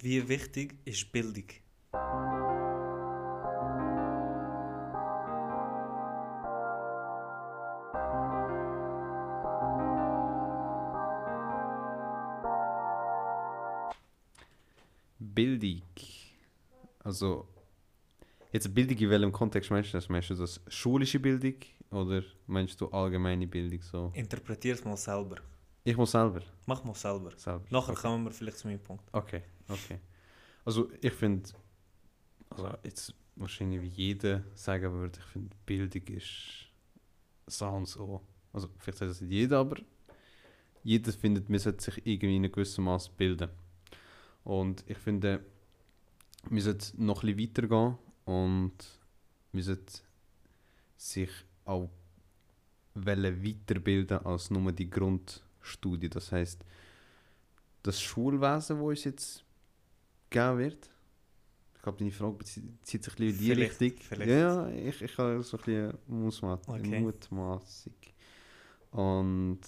Wie wichtig ist Bildung? Bildung. Also, jetzt Bildung in welchem Kontext meinst du das? Meinst du das schulische Bildung oder meinst du allgemeine Bildung so? Interpretier es mal selber. Ich muss selber. Mach mal selber. selber. Nachher okay. kommen wir vielleicht zu meinem Punkt. Okay, okay. Also ich finde, also jetzt wahrscheinlich wie jeder sagen würde, ich finde Bildung ist so und so. Also vielleicht sagt das nicht jeder, aber jeder findet, man sollte sich irgendwie in einem gewissen Maß bilden. Und ich finde, wir sollten noch ein bisschen weitergehen und wir sollten sich auch weiterbilden als nur die Grundstudie. Das heißt, das Schulwesen, wo uns jetzt gegeben wird, ich glaube, deine Frage bezieht sich ein bisschen in die Vielleicht, Richtung. vielleicht. Ja, ich, ich habe so ein bisschen Mutmaß- Okay. Mutmaßung. Und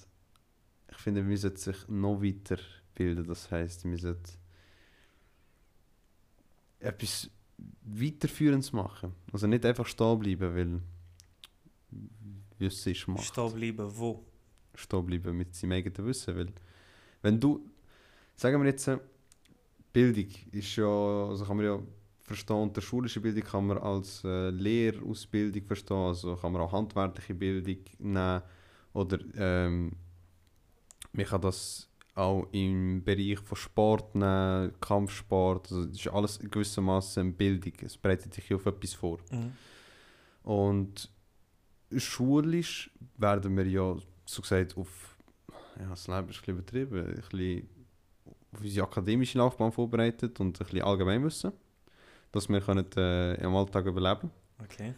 ich finde, wir sollten sich noch weiterbilden. Das heißt, wir sollten etwas Weiterführendes machen. Also nicht einfach stehen bleiben, weil Wissen ist Macht. Stehen bleiben, wo? Stehen bleiben mit seinem eigenen Wissen. Weil wenn du, sagen wir jetzt, Bildung ist ja, also kann man ja verstehen, unter schulische Bildung kann man als äh, Lehrausbildung verstehen, also kann man auch handwerkliche Bildung nehmen oder ähm, man kann das auch im Bereich von Sport nehmen, Kampfsport, also das ist alles gewissermaßen Bildung, es bereitet sich auf etwas vor. Mhm. Und schulisch werden wir ja, so gesagt, auf, ja, das Leben ist ein bisschen übertrieben, ein bisschen auf unsere akademische Laufbahn vorbereitet und ein bisschen allgemein wissen, dass wir können, äh, im Alltag überleben Okay.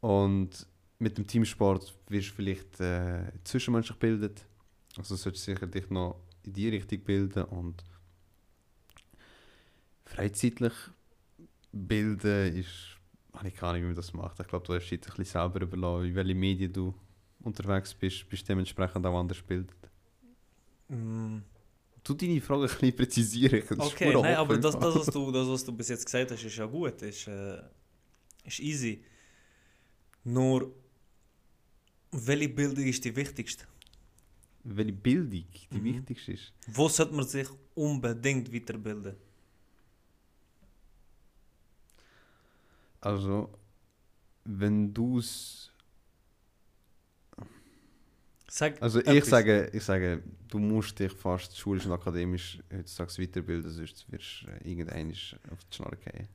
Und mit dem Teamsport wirst du vielleicht äh, zwischenmenschlich gebildet, also solltest du sicher dich noch in die Richtung bilden und freizeitlich bilden ist, habe ich keine Ahnung, wie man das macht. Ich glaube, du hast dich ein bisschen selber überlassen, in welche Medien du unterwegs bist, bist dementsprechend auch anders gebildet. Mm, Du deine Frage ein bisschen präzisieren. Okay, nein, aber das, das, was du, das, was du bis jetzt gesagt hast, ist ja gut, ist, äh, ist easy. Nur, welche Bildung ist die wichtigste? Welche Bildung die Mhm. wichtigste ist. Wo sollte man sich unbedingt weiterbilden? Also, wenn du es Sag Also ich etwas. sage, ich sage, du musst dich fast schulisch und akademisch heutzutage weiterbilden, sonst wirst du äh, irgendwann auf die Schnarre gehen.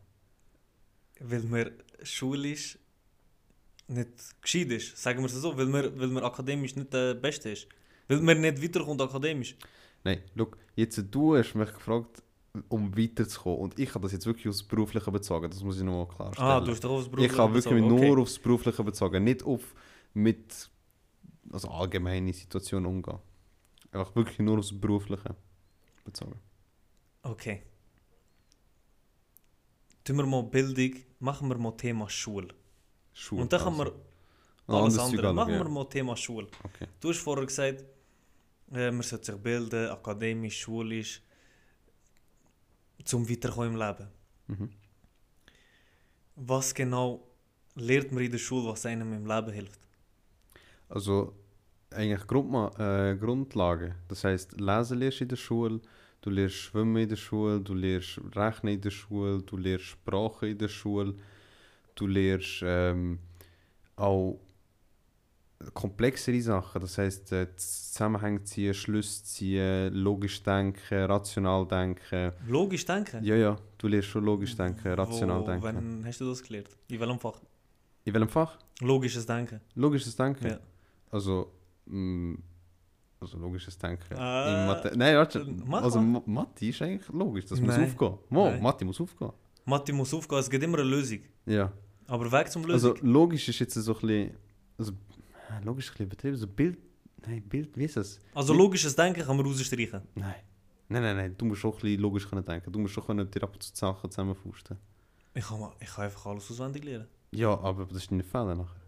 Weil man schulisch nicht gescheit ist, sagen wir es so, weil man, weil man akademisch nicht der Beste ist. Weil man nicht weiterkommt akademisch. Nein, schau, jetzt du hast mich gefragt, um weiterzukommen und ich habe das jetzt wirklich aufs Berufliche bezogen, das muss ich noch mal klarstellen. Ah, du hast doch aufs ich habe wirklich bezogen, nur okay. aufs Berufliche bezogen, nicht auf mit also allgemeine Situationen umgehen. Einfach wirklich nur aufs Berufliche bezogen. Okay. Tun wir mal Bildung, machen wir mal Thema Schule. Schule. Und dann kann man also. alles Zeug andere. Machen wir mal Thema Schule. Okay. Du hast vorher gesagt, äh, man sollte sich bilden, akademisch, schulisch, zum Weiterkommen im Leben. Mhm. Was genau lernt man in der Schule, was einem im Leben hilft? Also eigentlich Grundma äh, Grundlagen. Das heißt, Lesen lernst du in der Schule, du lernst Schwimmen in der Schule, du lernst Rechnen in der Schule, du lernst Sprache in der Schule, du lernst ähm, auch komplexere Sachen. Das heißt, äh, Zusammenhänge ziehen, Schlüsse ziehen, logisch denken, rational denken. Logisch denken? Ja, ja, du lernst schon logisch denken, rational Wo, denken. Wann hast du das gelernt? In welchem Fach? In welchem Fach? Logisches Denken. Logisches Denken? Ja. Also, mm, also logisches Denken. Äh, Mathe Nein, warte. mach Also mal. Mathe ist eigentlich logisch, das muss Nein. aufgehen. Mo, Nein. Mathe muss aufgehen. Mathe muss aufgehen, es gibt immer eine Lösung. Ja. Aber weg zum Lösung. Also logisch ist jetzt so ein bisschen. Also, äh, logisch ist ein bisschen übertrieben. So Bild. Nein, Bild, wie ist das? Also, logisches Denken kann man rausstreichen. Nein. Nein, nein, nein. Du musst schon ein bisschen logisch können denken. Du musst schon können dir ab und zu Sachen zusammenfusten. Ich kann, mal- ich kann einfach alles auswendig lernen. Ja, aber das ist deine Fehler nachher.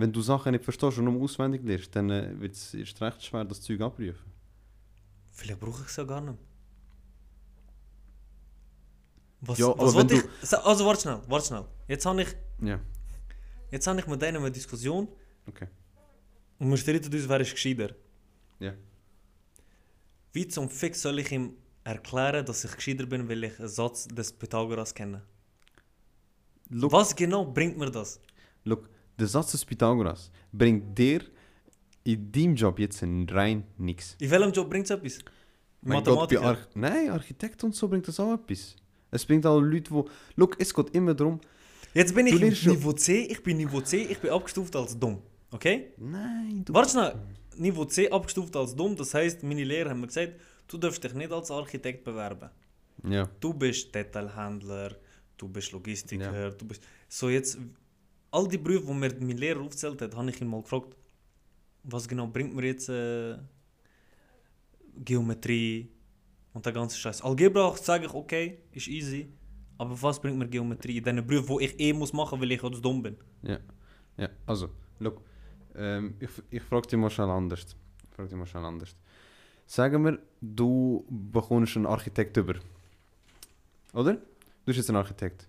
Wenn du Sachen nicht verstehst und nur auswendig lernst, dann äh, wird es erst recht schwer, das Zeug abprüfen. Vielleicht brauche ich es ja gar nicht. Was, Ja, was wollte ich... Also, warte schnell, warte schnell. Jetzt habe ich, Ja, jetzt habe ich mit denen eine Diskussion okay. und wir streiten uns, wer ist gescheiter. Ja. Wie zum Fick soll ich ihm erklären, dass ich gescheiter bin, weil ich einen Satz des Pythagoras kenne? Look, Was genau bringt mir das? look, der Satz des Pythagoras bringt dir in deinem Job jetzt rein nichts. In welchem Job bringt es etwas? Mathematiker? Nein, Architekt und so bringt das auch etwas. Es bringt auch Leute, die... Look, es geht immer darum... Jetzt bin ich Niveau C, ich bin Niveau C, ich bin abgestuft als dumm. Okay? Nein, du... Warte schnell. Niveau C abgestuft als dumm, das heisst, meine Lehrer haben mir gesagt, du darfst dich nicht als Architekt bewerben. Ja. Du bist Detailhändler, du bist Logistiker, du bist... So jetzt, all die Berufe, die mir mein Lehrer aufgezählt hat, habe ich ihn mal gefragt, was genau bringt mir jetzt äh, Geometrie und der ganze Scheiß. Algebra sage ich, okay, ist easy, aber was bringt mir Geometrie in diesen Berufen, wo ich eh muss machen, weil ich zu dumm bin? Ja, also, look, ähm, ich, ich frage dich mal schnell anders. Ich frage dich mal schnell anders. Sagen wir, du bekommst einen Architekt über. Oder? Du bist jetzt ein Architekt.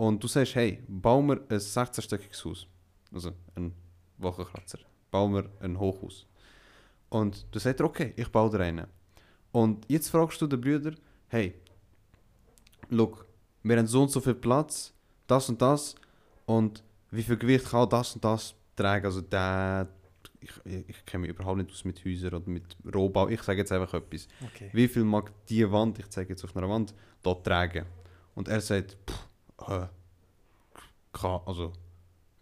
Und du sagst, hey, bau mir ein 16-stöckiges Haus. Also ein Wochenkratzer. Bau mir ein Hochhaus. Und du sagst, okay, ich baue dir einen. Und jetzt fragst du den Brüder, hey, look, wir haben so und so viel Platz, das und das. Und wie viel Gewicht kann das und das tragen? Also der, ich, ich kenne mich überhaupt nicht aus mit Häusern oder mit Rohbau. Ich sage jetzt einfach etwas. Okay. Wie viel mag die Wand, ich zeige jetzt auf einer Wand, dort tragen? Und er sagt, pff, äh, keine, also,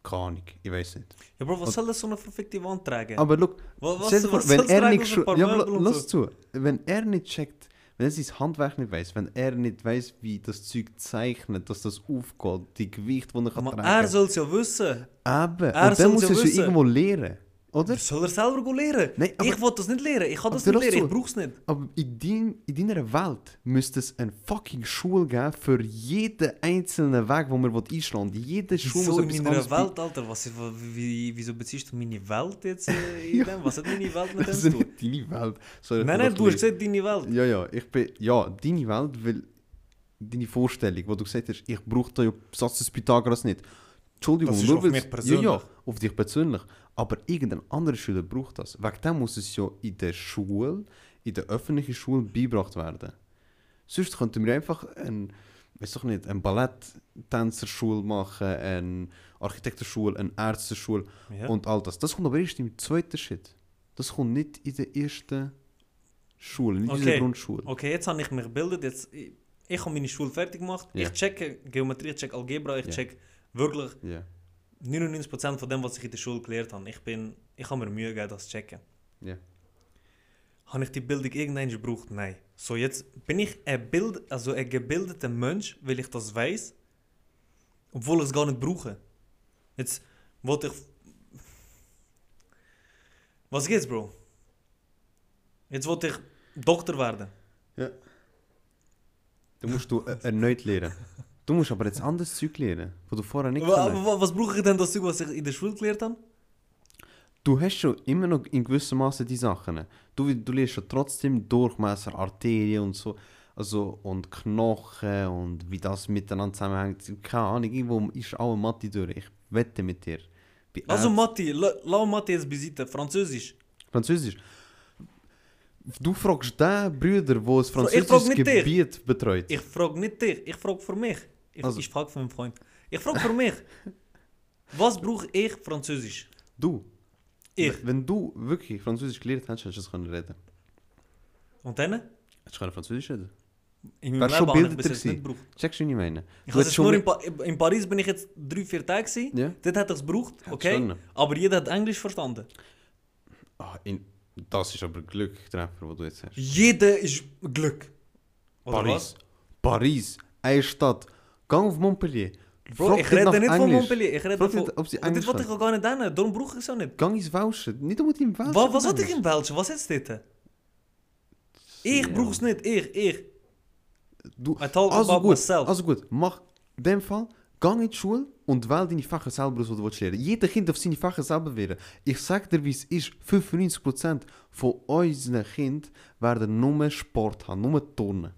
keine Ahnung, ich weiß nicht. Ja, Bro, was Und- soll das so eine verfickte Wand tragen? Aber look, Wa- was, vor, was wenn er nicht schon, ja, lass so? zu, wenn er nicht checkt, wenn er sein Handwerk nicht weiß, wenn er nicht weiß, wie das Zeug zeichnet, dass das aufgeht, die Gewicht, die er kann Aber tragen. er soll es ja wissen. Eben, er und dann muss er es ja irgendwo lernen, oder? Das soll er selber lernen. Nein, aber- ich will das nicht lernen. Ich kann das nicht lernen. Ich brauch's nicht. Aber in, dein, in deiner Welt müsste es eine fucking Schule geben für jeden einzelnen Weg, den man einschlagen will. Jede Schule Wieso muss in meiner Welt, Alter? Was, wie, wieso beziehst du meine Welt jetzt äh, in Ja. dem? Was hat meine Welt mit dem zu tun? deine Welt. Sorry, Nein, nein, du hast gesagt, deine Welt. Ja, ja, ich bin, ja, deine Welt, weil deine Vorstellung, wo du gesagt hast, ich brauche ja Satz des Pythagoras nicht. Entschuldigung, Das ist nur auf mich persönlich. Ja, ja, auf dich persönlich. Aber irgendein anderer Schüler braucht das. Wegen dem muss es ja in der Schule, in der öffentlichen Schule beigebracht werden. Sonst könnten wir einfach ein, weiß doch nicht, eine Balletttänzerschule machen, eine Architektenschule, eine Ärzteschule Ja. und all das. Das kommt aber erst im zweiten Schritt. Das kommt nicht in der ersten Schule, nicht in der Okay. Grundschule. Okay, jetzt habe ich mich gebildet. Jetzt, ich, ich habe meine Schule fertig gemacht. Ja. Ich checke Geometrie, ich check Algebra, ich Ja. check wirklich Ja, 99% von dem, was ich in der Schule gelernt habe. Ich, bin, ich habe mir Mühe gegeben, das zu checken. ja. Habe ich die Bildung irgendwann gebraucht? Nein. So, jetzt bin ich ein, Bild, also ein gebildeter Mensch, weil ich das weiß, obwohl ich es gar nicht brauche. Jetzt wollte ich. Was geht's, Bro? Jetzt wollte ich Doktor werden. Du musst du äh, erneut lernen. Du musst aber jetzt anderes Zeug lernen, was du vorher nicht kannst. wa- was brauche ich denn das Zeug, was ich in der Schule gelernt habe? Du hast schon immer noch in gewissem Maße die Sachen. Du, du lernst schon trotzdem Durchmesser, Arterien und so. Also, und Knochen und wie das miteinander zusammenhängt. Keine Ahnung, irgendwo ist auch Mathe durch. Ich wette mit dir. Bei Also Mathe, la- lass Mathe jetzt beiseite. Französisch. Französisch. Du fragst den Brüder, der ein französisches nicht dich. Gebiet betreut. Ich frage nicht dich, ich frage für mich. Ich, Also- ich frage für meinen Freund. Ich frage für mich. Was brauche ich Französisch? Du. Ich. Wenn du wirklich Französisch gelernt hast, hättest du das können reden. Und dann? Hättest du Französisch reden. In meinem schon Leben habe ich bis jetzt nicht gebraucht. Checkst du, was ich meine? Ich hättest es nur in, pa in Paris bin ich jetzt drei, vier Tage gewesen. Ja. Dort hat ich es gebraucht, okay? Aber jeder hat Englisch verstanden. Ah, in, das ist aber Glücktreffer, wo du jetzt hast. Jeder ist Glück. Oder Paris. Paris. Eine Stadt. Gang auf Montpellier. was? Bro, rede nicht von Englisch. Montpellier. Und das Englisch wollte ich kann. auch gar nicht hin. Darum brauche ich es auch nicht. Gang ins Welschen. Nicht unbedingt im Welschen. Wa was wollte ich Englisch. im Welschen? Was ist das? Ich Ja. brauche es nicht. Ich, ich. Du, I talk also about gut, myself. also gut, mach in dem Fall, gang in die Schule und wähl deine Fächer selber aus, die du willst lernen Jeder Kind darf seine Fächer selber wählen. Ich sag dir, wie es ist, 95% von unseren Kindern werden nur Sport haben, nur Turnen.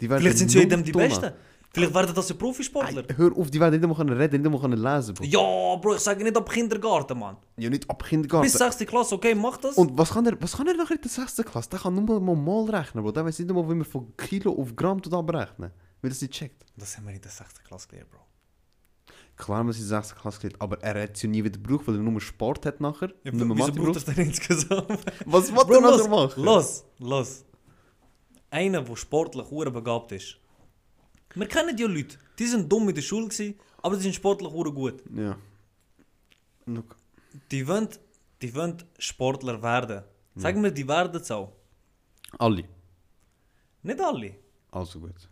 Die werden Vielleicht sind sie ja in nur dem die Besten. Vielleicht werden das ja Profisportler. Ey, hör auf, die werden nicht können reden, nicht können lesen. Bro. Ja, Bro, ich sage nicht ab Kindergarten, Mann. Ja, nicht ab Kindergarten. Bis 6. Klasse, okay, mach das. Und was kann er, was kann er nachher in der 6. Klasse? Der kann nur mal mal rechnen, Bro. Der weiß nicht einmal, wie man von Kilo auf Gramm tut abrechnen. Weil das nicht checkt. das haben wir in der 6. Klasse gelernt, Bro. Klar, man ist in der 6. Klasse gelernt, aber er hat es ja nie wieder gebraucht, weil er nur Sport hat nachher. Ja, mehr wieso braucht das denn insgesamt? Was Bro, er nachher machen? los, los. Einer, der sportlich begabt ist. Wir kennen die Leute. Die sind dumm in der Schule, gewesen, aber die sind sportlich hure gut. Ja. Look. Die wollen, die wollen Sportler werden. Sagen wir, die werden es auch. Alle. Nicht alle. Also gut.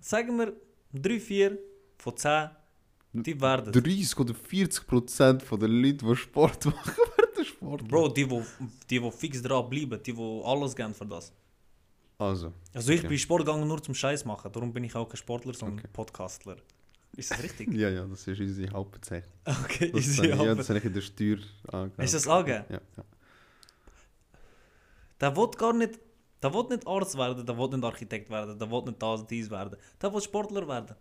Sagen wir, 3, 4 von 10, die werden es. 30 oder 40 Prozent der Leute, die Sport machen, werden Sport. Bro, die, die, wo fix dran bleiben, die, wo alles geben für das. Also. Also ich Okay. bin Sport gegangen nur zum Scheiß machen, darum bin ich auch kein Sportler, sondern Okay. Podcastler. Ist das richtig? Ja, ja, das ist unsere Hauptbezeichnung. Okay, Das, easy. ja, aber- das habe ich in der Steuer angegeben. Ist das angegeben? Ja, ja. Der will gar nicht, der will nicht Arzt werden, der will nicht Architekt werden, der will nicht das und dies werden. Der will Sportler werden.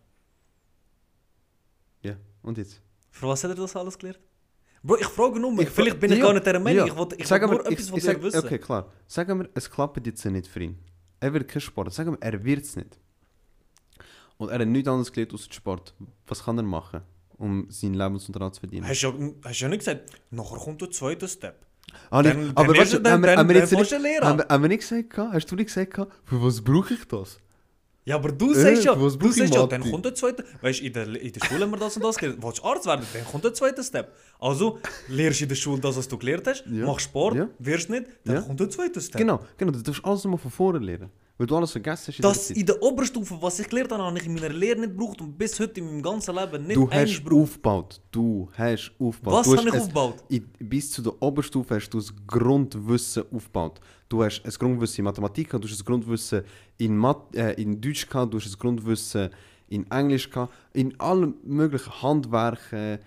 ja. Und jetzt? Für was hat er das alles gelernt? Bro, ich frage nur, Ich vielleicht bin ich ja, gar nicht der Meinung, ja. ich will, ich Sag will aber, nur etwas ich- von dir sag- wissen. Okay, klar. Sagen wir, es klappt jetzt nicht für ihn. Er wird kein Sport. Sagen wir, er wird es nicht. Und er hat nichts anderes gelernt aus Sport. Was kann er machen, um seinen Lebensunterhalt zu verdienen? Hast du ja, hast ja nicht gesagt, nachher kommt der zweite Step. Ah, Dann- aber du- haben wir, haben wir nicht, gesagt, hast du nicht gesagt, für was brauche ich das? Ja, aber du Äh, sagst ja, du sagst ja, dann kommt der zweite. Weißt du, in der, in der Schule haben wir das und das gelernt. Willst du Arzt werden? Dann kommt der zweite Step. Also, lehrst du in der Schule das, was du gelernt hast, Ja. machst Sport, Ja. wirst nicht, dann Ja. kommt der zweite Step. Genau, genau, du darfst alles nochmal von vorne lernen. Weil du alles vergessen hast. in Das in der Oberstufe, was ich gelernt habe, habe ich in meiner Lehre nicht gebraucht und bis heute in meinem ganzen Leben nicht Du hast aufgebaut. Du hast aufgebaut. Was du habe ich es- aufgebaut? In, bis zu der Oberstufe hast du das Grundwissen aufgebaut. Du hast ein Grundwissen in Mathematik du hast ein Grundwissen in, Mat äh, in Deutsch gehabt, du hast ein Grundwissen in Englisch gehabt, in allen möglichen Handwerken.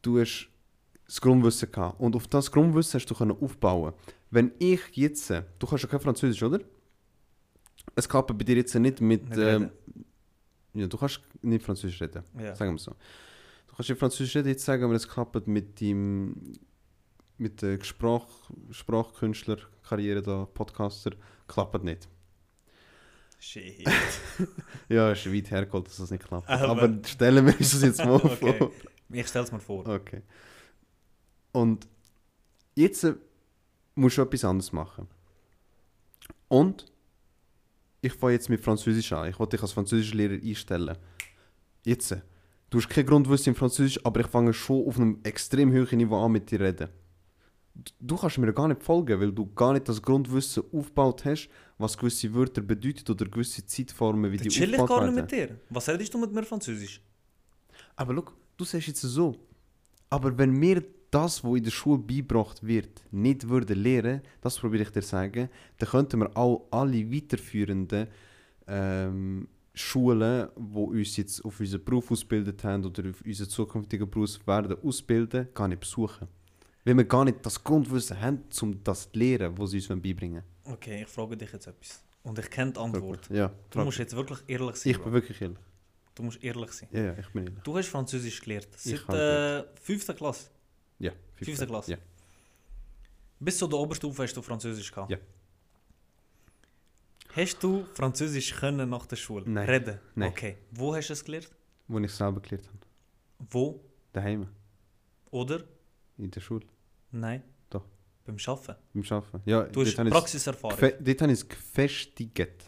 Du hast das Grundwissen gehabt. Und auf das Grundwissen hast du aufbauen. Wenn ich jetzt, du kannst ja kein Französisch, oder? Es klappt bei dir jetzt nicht mit. Nicht ähm, ja, du kannst nicht Französisch reden. Ja. Sagen wir so. Du kannst in Französisch reden, jetzt sagen wir, es klappt mit dem mit der Sprach, Sprachkünstler-Karriere da, Podcaster, klappt nicht. Shit. Ja, es ist weit hergeholt, dass das nicht klappt. Aber- Aber, stellen wir uns das jetzt mal Okay. vor. Ich stell's mir vor. Okay. Und jetzt äh, musst du etwas anderes machen. Und ich fange jetzt mit Französisch an. Ich wollte dich als Französischlehrer einstellen. Jetzt. Du hast kein Grundwissen in Französisch, aber ich fange schon auf einem extrem hohen Niveau an mit dir reden. Du- kannst mir gar nicht folgen, weil du gar nicht das Grundwissen aufgebaut hast, was gewisse Wörter bedeuten oder gewisse Zeitformen, wie Dann die chill ich aufgebaut gar nicht werden. mit dir. Was redest du mit mir Französisch? Aber schau, du sagst jetzt so. Aber wenn mir das, was in der Schule beigebracht wird, nicht würden lehren, das probiere ich dir zu sagen, dann könnten wir auch alle weiterführenden ähm, Schulen, die uns jetzt auf unseren Beruf ausgebildet haben oder auf unseren zukünftigen Beruf werden ausbilden, gar nicht besuchen. Weil wir gar nicht das Grundwissen haben, um das zu lehren, was sie uns beibringen Okay, ich frage dich jetzt etwas. Und ich kenne die Antwort. Ja, Du musst jetzt wirklich ehrlich sein. ich bin wirklich ehrlich. Du musst ehrlich sein. Ja, ja, ich bin ehrlich. Du hast Französisch gelernt. Seit habe äh, 5. Klasse. Ja, Fünfte Klasse? Ja. Bis zu der Oberstufe hast du Französisch gehabt. Ja. Hast du Französisch können nach der Schule? Nein. Reden? Nein. Okay. Wo hast du es gelernt? Wo ich selber gelernt habe. Wo? Daheim, Oder? in der Schule, Nein. Doch. Beim Arbeiten. beim Arbeiten. Ja, Du hast es Praxiserfahrung. dort habe ich es gefestigt.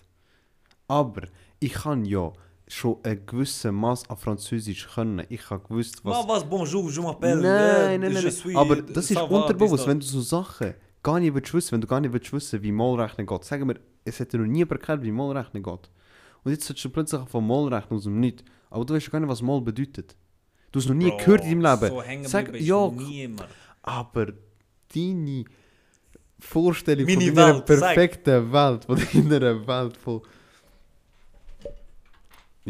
Aber ich kann ja schon ein gewisses Maß an Französisch können. Ich habe gewusst, was... Was? was? Bonjour, je m'appelle. nein, äh, nein, nein, nein. suis, Aber äh, das ist unterbewusst, wenn du so Sachen gar nicht willst wissen, wenn du gar nicht willst wissen, wie Malrechnen geht. Sagen wir, es hätte noch nie erklärt, wie Malrechnen geht. Und jetzt sollst du plötzlich von Malrechnen aus dem Nichts. Aber du weißt ja gar nicht, was Mal bedeutet. Du hast noch nie Bro, gehört in deinem Leben. So hängen Sag, ja, niemand. aber deine Vorstellung Meine von deiner Welt, sag. perfekten Welt, von deiner Welt von...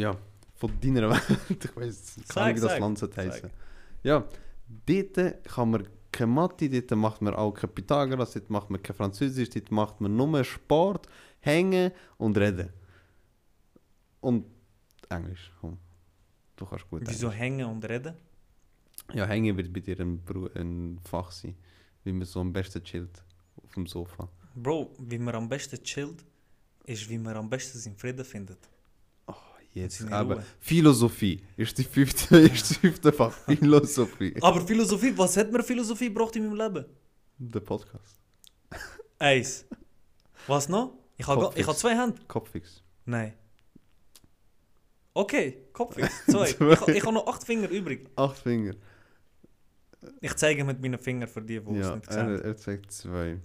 Ja, von deiner Welt, ich weiß Sag, nicht, wie das sag, Land sollte heißen. Ja, dort kann man keine Mathe, dort macht man auch kein Pythagoras, dort macht man kein Französisch, dort macht man nur Sport, Hängen und Reden. Und Englisch, komm. Du kannst gut Wieso Englisch. hängen und reden? Ja, hängen wird bei dir ein, ein Fach sein. Wie man so am besten chillt. Auf dem Sofa. Bro, wie man am besten chillt, ist, wie man am besten seinen Frieden findet. Jetzt. Aber Ruhe. Philosophie ist die fünfte, ist das fünfte Fach. Philosophie. Aber Philosophie, was hat mir Philosophie gebracht in meinem Leben? Der Podcast. Eins. Was noch? Ich habe ich zwei Hände. Kopfix. Nein. Okay, Kopfwix. Zwei. Zwei. ich ich habe noch acht Finger übrig. Acht Finger. Ich zeige mit meinen Fingern für die, die es Ja, nicht er, sehen. er zeigt zwei.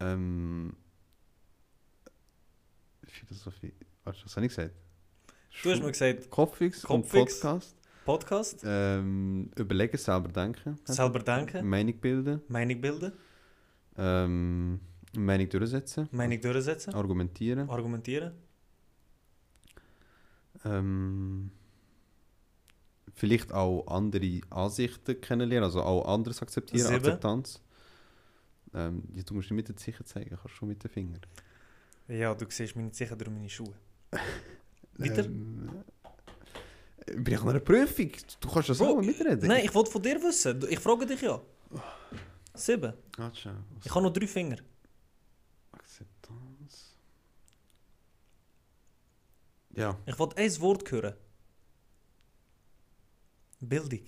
Ähm. Philosophie. Warte, was habe ich gesagt? Du hast mir gesagt, Kopfix, Kopfix. Podcast. Podcast, Ähm, überlegen, selber denken. selber denken, Meinung bilden. Meinung bilden, Ähm, Meinung durchsetzen. Meinung durchsetzen, Argumentieren. argumentieren. Ähm, vielleicht auch andere Ansichten kennenlernen, also auch anderes akzeptieren, Sieben. Akzeptanz. Ähm, ja, du musst nicht mit den Zeichen zeigen, kannst schon mit den Fingern. Ja, du siehst mich nicht sicher durch meine Schuhe. Weiter? Ähm, äh, bin ich an einer Prüfung? Du kannst das Bro, auch mitreden. Nein, ich wollte von dir wissen. Ich frage dich ja. Sieben. Was- Ich habe noch drei Finger. Akzeptanz. Ja, Ich wollte ein Wort hören. Bildung.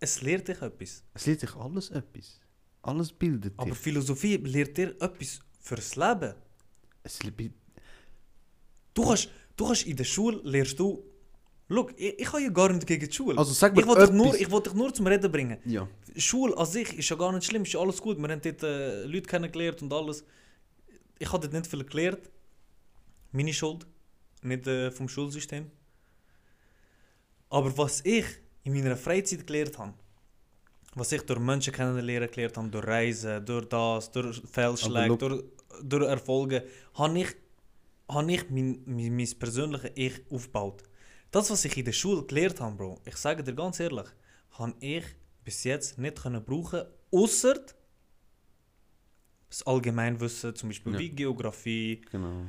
Es lehrt dich etwas. es lehrt dich alles etwas. Alles bildet Aber dich. Philosophie lehrt dir etwas fürs Leben. Es le- Du kannst, du kannst in der Schule lehrst du. Schau, ich, ich habe ja gar nicht gegen die Schule. also sag mir ich wollte dich, nur- ich wollte dich nur zum Reden bringen. Ja, Schule an sich ist ja gar nicht schlimm, ist ja alles gut. Wir haben dort äh, Leute kennengelernt und alles. Ich habe dort nicht viel gelernt. Meine Schuld, nicht äh, vom Schulsystem. Aber was ich in meiner Freizeit gelernt habe, was ich durch Menschen kennenlernen gelernt habe, durch Reisen, durch das, durch Fehlschläge, durch, durch Erfolge, habe ich, habe ich mein, mein, mein persönliches Ich aufgebaut. Das, was ich in der Schule gelernt habe, Bro, ich sage dir ganz ehrlich, habe ich bis jetzt nicht können brauchen, außer das Allgemeinwissen, zum Beispiel Ja. wie Geografie, genau.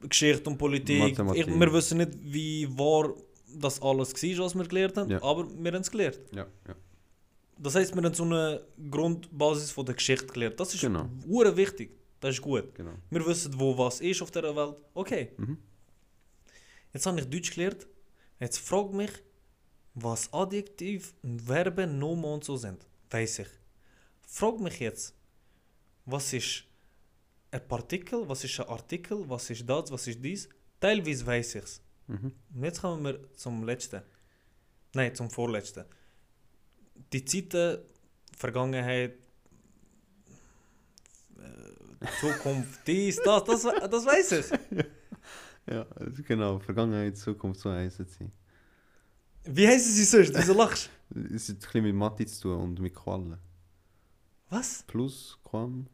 Geschichte und Politik. Ich, wir wissen nicht, wie wahr das alles war, was wir gelernt haben, Ja. aber wir haben es gelernt. Ja. Das heisst, wir haben so eine Grundbasis von der Geschichte gelernt. Das ist Genau. wichtig. Das ist gut. genau. Wir wissen, wo was ist auf dieser Welt. Okay. Mhm. Jetzt habe ich Deutsch gelernt. Jetzt frag mich, was Adjektiv Verben, Nomen und so sind. Weiß ich. Frag mich jetzt, was ist ein Partikel, was ist ein Artikel, was ist das, was ist dies. Teilweise weiß ich es. Mhm. Und jetzt kommen wir zum letzten. Nein, zum vorletzten. Die Zeiten, Vergangenheit, äh, Zukunft, dies, das, das, das weiß ich. Ja, genau. Vergangenheit, Zukunft, so heißen sie. Wie heißen sie sonst? Wieso lachst Es hat ein bisschen mit Mathe zu tun und mit Quallen. Was? Plus, Quam.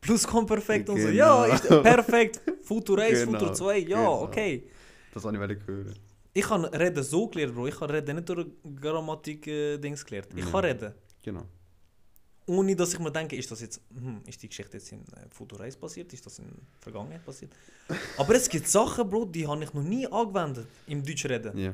Plusquamperfekt und so. Genau. Ja, ist perfekt. Futur 1, Genau, Futur 2, ja, genau. okay. Das wollte ich hören. Ich habe Reden so gelernt, Bro. Ich habe Reden nicht durch Grammatik-Dings gelernt. Ich kann reden. Genau. Ohne dass ich mir denke, ist das jetzt, hm, ist die Geschichte jetzt in äh, 1 passiert, ist das in Vergangenheit passiert? Aber es gibt Sachen, Bro, die habe ich noch nie angewendet im Deutsch reden. Ja.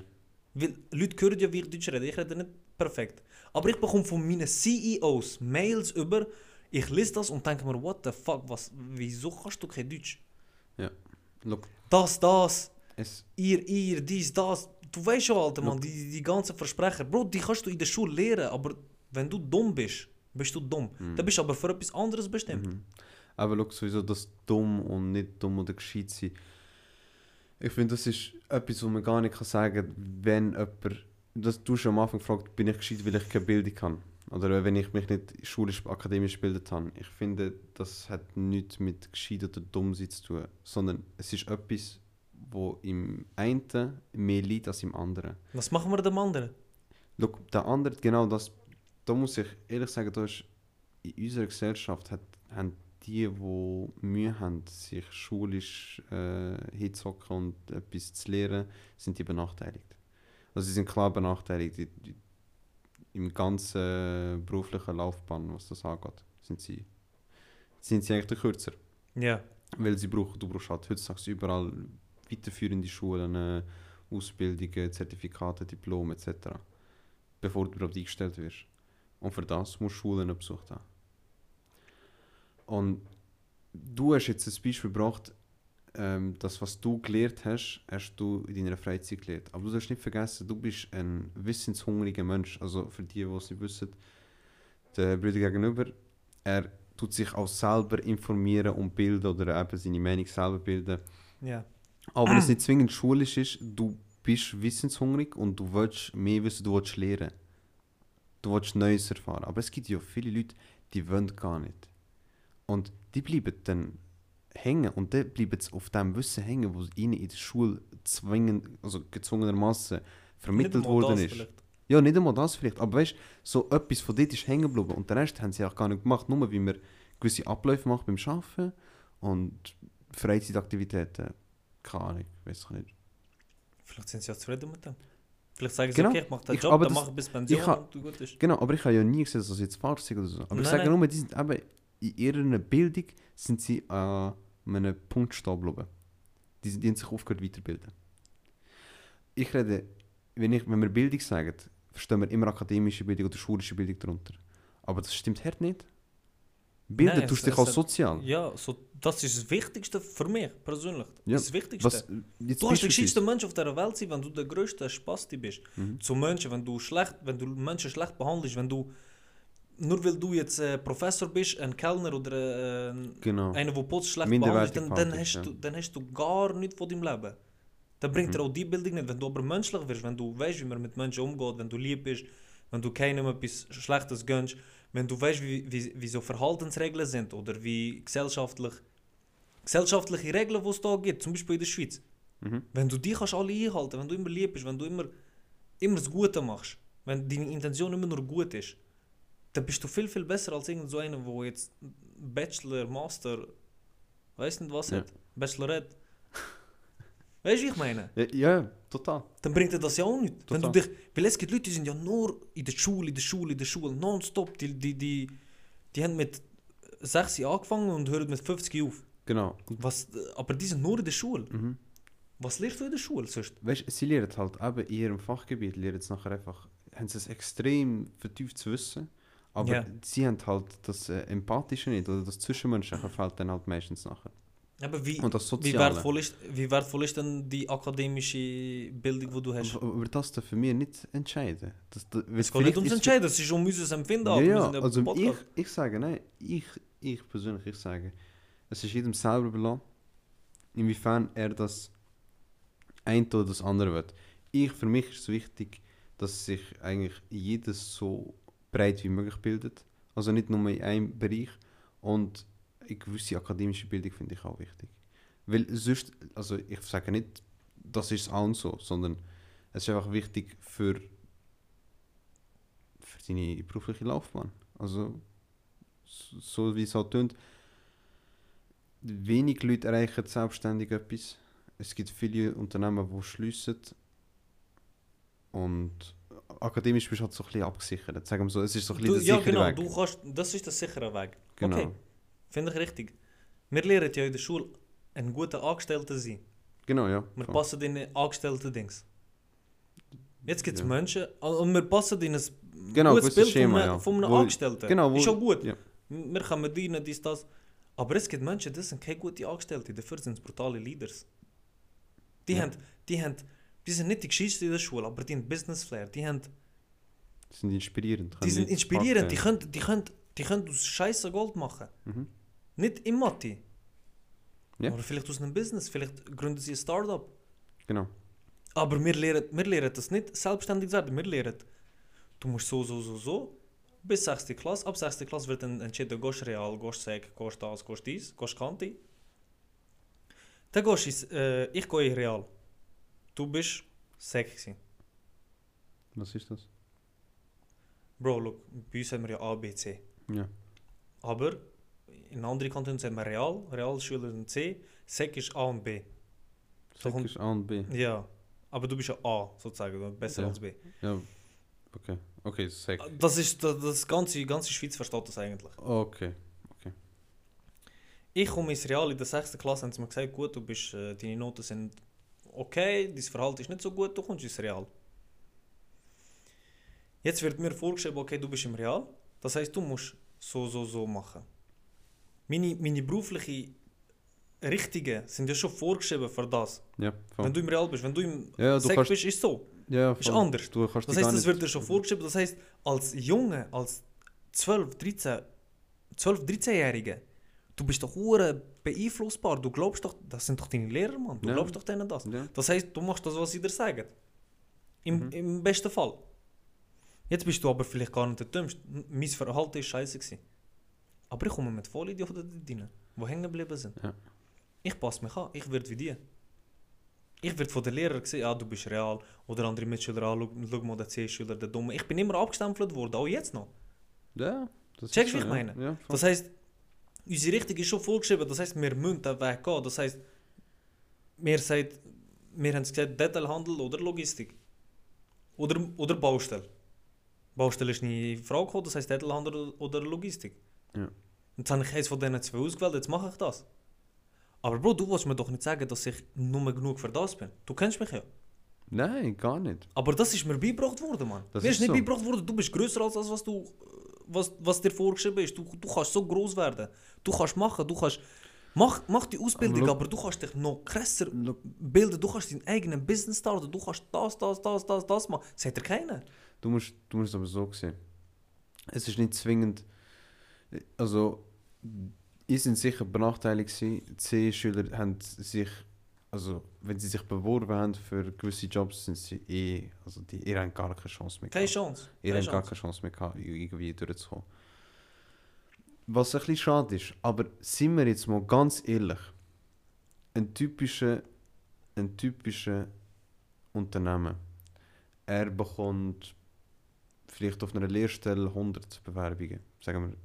Weil Leute hören ja, wie ich Deutsch rede. Ich rede nicht perfekt. Aber ich bekomme von meinen CEOs Mails über, ich lese das und denke mir, what the fuck, was, wieso kannst du kein Deutsch? Look, Das, das, es, ihr, ihr, dies, das. Du weißt schon, Alter, Mann, die, die ganzen Versprecher. Bro, die kannst du in der Schule lernen, aber wenn du dumm bist, bist du dumm. Mhm. Dann bist du aber für etwas anderes bestimmt. Mhm. Aber schau, sowieso das dumm und nicht dumm oder gescheit sein. Ich finde, das ist etwas, wo man gar nicht kann sagen kann, wenn jemand. Das, du hast schon am Anfang gefragt, bin ich gescheit, weil ich keine Bildung habe. Oder wenn ich mich nicht schulisch, akademisch gebildet habe. Ich finde, das hat nichts mit gescheit oder dumm sein zu tun. Sondern es ist etwas, wo im einen mehr liegt als im anderen. Was machen wir dem anderen? Schau, der andere, genau das, da muss ich ehrlich sagen, da ist in unserer Gesellschaft hat, haben die, die Mühe haben, sich schulisch äh, hinzuhocken und etwas zu lernen, sind die benachteiligt. Also sie sind klar benachteiligt. Die, die, Im ganzen beruflichen Laufbahn, was das angeht, sind sie, sind sie eigentlich der Kürzer. Ja. Weil sie brauchen, du brauchst halt heutzutage überall weiterführende Schulen, äh, Ausbildungen, Zertifikate, Diplome etc. Bevor du überhaupt eingestellt wirst. Und für das musst du Schulen besucht haben. Und du hast jetzt ein Beispiel gebracht, ähm, das, was du gelernt hast, hast du in deiner Freizeit gelernt. Aber du darfst nicht vergessen, du bist ein wissenshungriger Mensch. Also für die, die es nicht wissen, der Bruder gegenüber, er tut sich auch selber informieren und bilden oder eben seine Meinung selber bilden. Ja. Aber es nicht zwingend schulisch ist, du bist wissenshungrig und du willst mehr wissen, du willst lernen. Du willst Neues erfahren. Aber es gibt ja viele Leute, die wollen gar nicht. Und die bleiben dann hängen und dann bleiben sie auf dem Wissen hängen, was ihnen in der Schule zwingend, also gezwungenermaßen vermittelt worden ist. vielleicht. Ja, nicht einmal das vielleicht, aber weißt du, so etwas von dort ist hängen geblieben und den Rest haben sie auch gar nicht gemacht, nur wie man gewisse Abläufe macht beim Arbeiten und Freizeitaktivitäten, keine Ahnung, weiß ich nicht. Vielleicht sind sie ja zufrieden mit dem. Vielleicht sagen sie, Genau. okay, ich mache den Ich- Job, dann mache ich bis Pension ich ha- und du gut ist. Genau, aber ich habe ja nie gesehen, dass das jetzt falsch ist oder so. Aber ich Nein, sage nein. nur, die sind eben in ihrer Bildung sind sie an einem Punkt stehen geblieben. Die, sind- die haben sich aufgehört weiterbilden. Ich rede, wenn, ich, wenn wir Bildung sagen, verstehen wir immer akademische Bildung oder schulische Bildung darunter. Aber das stimmt halt nicht. Bilden Nein, tust es- dich auch sozial. Ja, so, das ist das Wichtigste für mich persönlich. Ja, Das Wichtigste. Was, jetzt du hast der geschickste Mensch auf dieser Welt sein, wenn du der größte Spasti bist. Mhm. Zu Menschen, wenn du schlecht, wenn du Menschen schlecht behandelst, wenn du nur weil du jetzt äh, Professor bist, ein Kellner oder äh, Genau. einer, der Putz schlecht behandelt, dann, dann, hast ja. du, dann hast du gar nichts von deinem Leben. Dann bringt Mhm. dir auch die Bildung nicht. Wenn du aber menschlich wirst, wenn du weißt, wie man mit Menschen umgeht, wenn du lieb bist, wenn du keinem etwas Schlechtes gönnst, wenn du weißt, wie, wie, wie so Verhaltensregeln sind oder wie gesellschaftlich, gesellschaftliche Regeln, die es da gibt, zum Beispiel in der Schweiz. Mhm. Wenn du die kannst alle einhalten, wenn du immer lieb bist, wenn du immer, immer das Gute machst, wenn deine Intention immer nur gut ist, dann bist du viel, viel besser als irgend so einer, der jetzt Bachelor, Master, weiß nicht was Ja. hat, Bachelorette. Weißt du, wie ich meine? Ja, ja, total. Dann bringt dir das ja auch nicht. Wenn du dich, weil es gibt Leute, die sind ja nur in der Schule, in der Schule, in der Schule, nonstop. Die, die, die, die haben mit 6 angefangen und hören mit 50 auf. Genau. Was, aber die sind nur in der Schule. mhm. Was lernst du in der Schule sonst? Weißt sie lernen halt eben in ihrem Fachgebiet, lernen sie nachher einfach, haben sie ein extrem vertieftes Wissen, aber Ja. sie haben halt das äh, Empathische nicht, oder das Zwischenmenschliche fehlt dann halt meistens nachher. Aber wie, Und das wie, Soziale. wertvoll ist, wie wertvoll ist denn die akademische Bildung, die du hast? Aber das für mich nicht entscheiden. Das, das, Es geht nicht ums Entscheiden, es ist um unser Empfinden. Ja, ja, also ich, ich sage, nein, ich, ich persönlich, ich sage, es ist jedem selber überlassen, inwiefern er das ein oder das andere wird. Ich, für mich ist es wichtig, dass sich eigentlich jedes so breit wie möglich bildet. Also nicht nur in einem Bereich. Und eine gewisse akademische Bildung finde ich auch wichtig. Weil sonst, also ich sage nicht, das ist auch so, sondern es ist einfach wichtig für, für deine berufliche Laufbahn. Also so so wie es halt tönt, wenig Leute erreichen selbstständig etwas. Es gibt viele Unternehmen, die schliessen. Und akademisch bist du halt so ein bisschen abgesichert. Sagen wir so, es ist so ein bisschen Du, der ja, sichere genau, Weg. du kannst, das ist der sichere Weg. Genau. Okay, finde ich richtig. Wir lernen ja in der Schule, ein guter Angestellter zu sein. Genau, ja. Wir voll. passen in ein Angestellten-Dings. Jetzt gibt es Ja. Menschen, und wir passen in ein Genau, gutes Bild Schema, von ja. von einem Wo- Angestellten. Genau, wo, ist schon gut. Ja. Wir können dienen, dies, das. Aber es gibt Menschen, die sind keine guten Angestellte, dafür sind es brutale Leaders. Die, Ja. haben, die, haben, die sind nicht die Geschichte in der Schule, aber die haben Business Flair. Die, haben, Die sind inspirierend. die sind inspirierend, die packen. können, die, können, die können aus Scheiße Gold machen. Mhm. Nicht im Mathe. Ja. Aber vielleicht aus einem Business, vielleicht gründen sie ein Startup. Genau. Aber wir lernen, wir lernen das nicht selbstständig werden. Wir lernen, du musst so, so, so, so. Bis 6. Klasse. Ab 6. Klasse wird dann entschieden, gehst real, gehst sec, gehst das, gehst dies, gehst kanti. Dann gehst du äh, ich gehe real. Du bist sec gewesen. Was ist das? Bro, look, bei uns haben wir ja A, B, C. Ja. Aber in anderen Kantonen haben wir real, Realschüler sind C, sec ist A und B. Sek kommt- ist A und B. Ja, aber du bist ja A, sozusagen, besser Ja. als B. Ja. Okay. Okay, Sek. Das ist, das, das ganze, ganze Schweiz versteht das eigentlich. Okay. Ich komme ins Real in der 6. Klasse, haben sie mir gesagt, gut, du bist, äh, deine Noten sind okay, dein Verhalten ist nicht so gut, du kommst ins Real. Jetzt wird mir vorgeschrieben, okay, du bist im Real, das heißt, du musst so, so, so machen. Meine, meine beruflichen Richtungen sind ja schon vorgeschrieben für das. Ja, voll. Wenn du im Real bist, wenn du im Ja, du kannst- bist, ist so. ja, ist anders. Du kannst Das heißt, das wird dir schon vorgeschrieben. Das heißt, als Junge, als 12, 13, 12, 13-Jährige, du bist doch hure beeinflussbar. Du glaubst doch, das sind doch deine Lehrer, Mann. Du Ja. glaubst doch denen das. Ja. Das heißt, du machst das, was sie dir sagen. Im, Mhm. Im besten Fall. Jetzt bist du aber vielleicht gar nicht der Dümmste. Mein Verhalten war scheiße. Gewesen. Aber ich komme mit Vollidioten dort rein, die hängen geblieben sind. Ja. Ich passe mich an, ich werde wie die. Ich werde von den Lehrern gesehen, ah, du bist real. Oder andere Mitschüler, ah, schau, mal, der C-Schüler, der Dumme. Ich bin immer abgestempelt worden, auch jetzt noch. Ja, das Checkst du, wie ich meine? Ja. Das heisst, unsere Richtung ist schon vorgeschrieben. Das heisst, wir müssen den Weg gehen. Das heisst, wir, sagt, wir haben es gesagt, Detailhandel oder Logistik. Oder, oder Baustelle. Baustelle ist nie in Frage gekommen, das heisst Detailhandel oder Logistik. Ja. Jetzt habe ich eins von diesen zwei ausgewählt, jetzt mache ich das. Aber Bro, du willst mir doch nicht sagen, dass ich nur genug für das bin. Du kennst mich ja. Nein, gar nicht. Aber das ist mir beigebracht worden, Mann. Das mir ist ist nicht so. beigebracht worden, du bist größer als das, was du, was, was dir vorgeschrieben ist. Du, du kannst so groß werden. Du kannst machen, du kannst, mach, mach die Ausbildung, Aber aber, du kannst dich noch krasser bilden. Du kannst deinen eigenen Business starten. Du kannst das, das, das, das, das machen. Sagt dir keiner. Du musst, du musst es aber so sehen. Es ist nicht zwingend. Also, ihr sind sicher benachteiligt gewesen. C-Schüler haben sich, also wenn sie sich beworben haben für gewisse Jobs, sind sie eh, also die, ihr habt gar keine Chance mehr Keine gehabt. Chance. Ihr Keine habt gar keine Chance mehr gehabt, irgendwie durchzukommen. Was ein bisschen schade ist, aber sind wir jetzt mal ganz ehrlich, ein typischer, ein typischer Unternehmen, er bekommt vielleicht auf einer Lehrstelle 100 Bewerbungen, sagen wir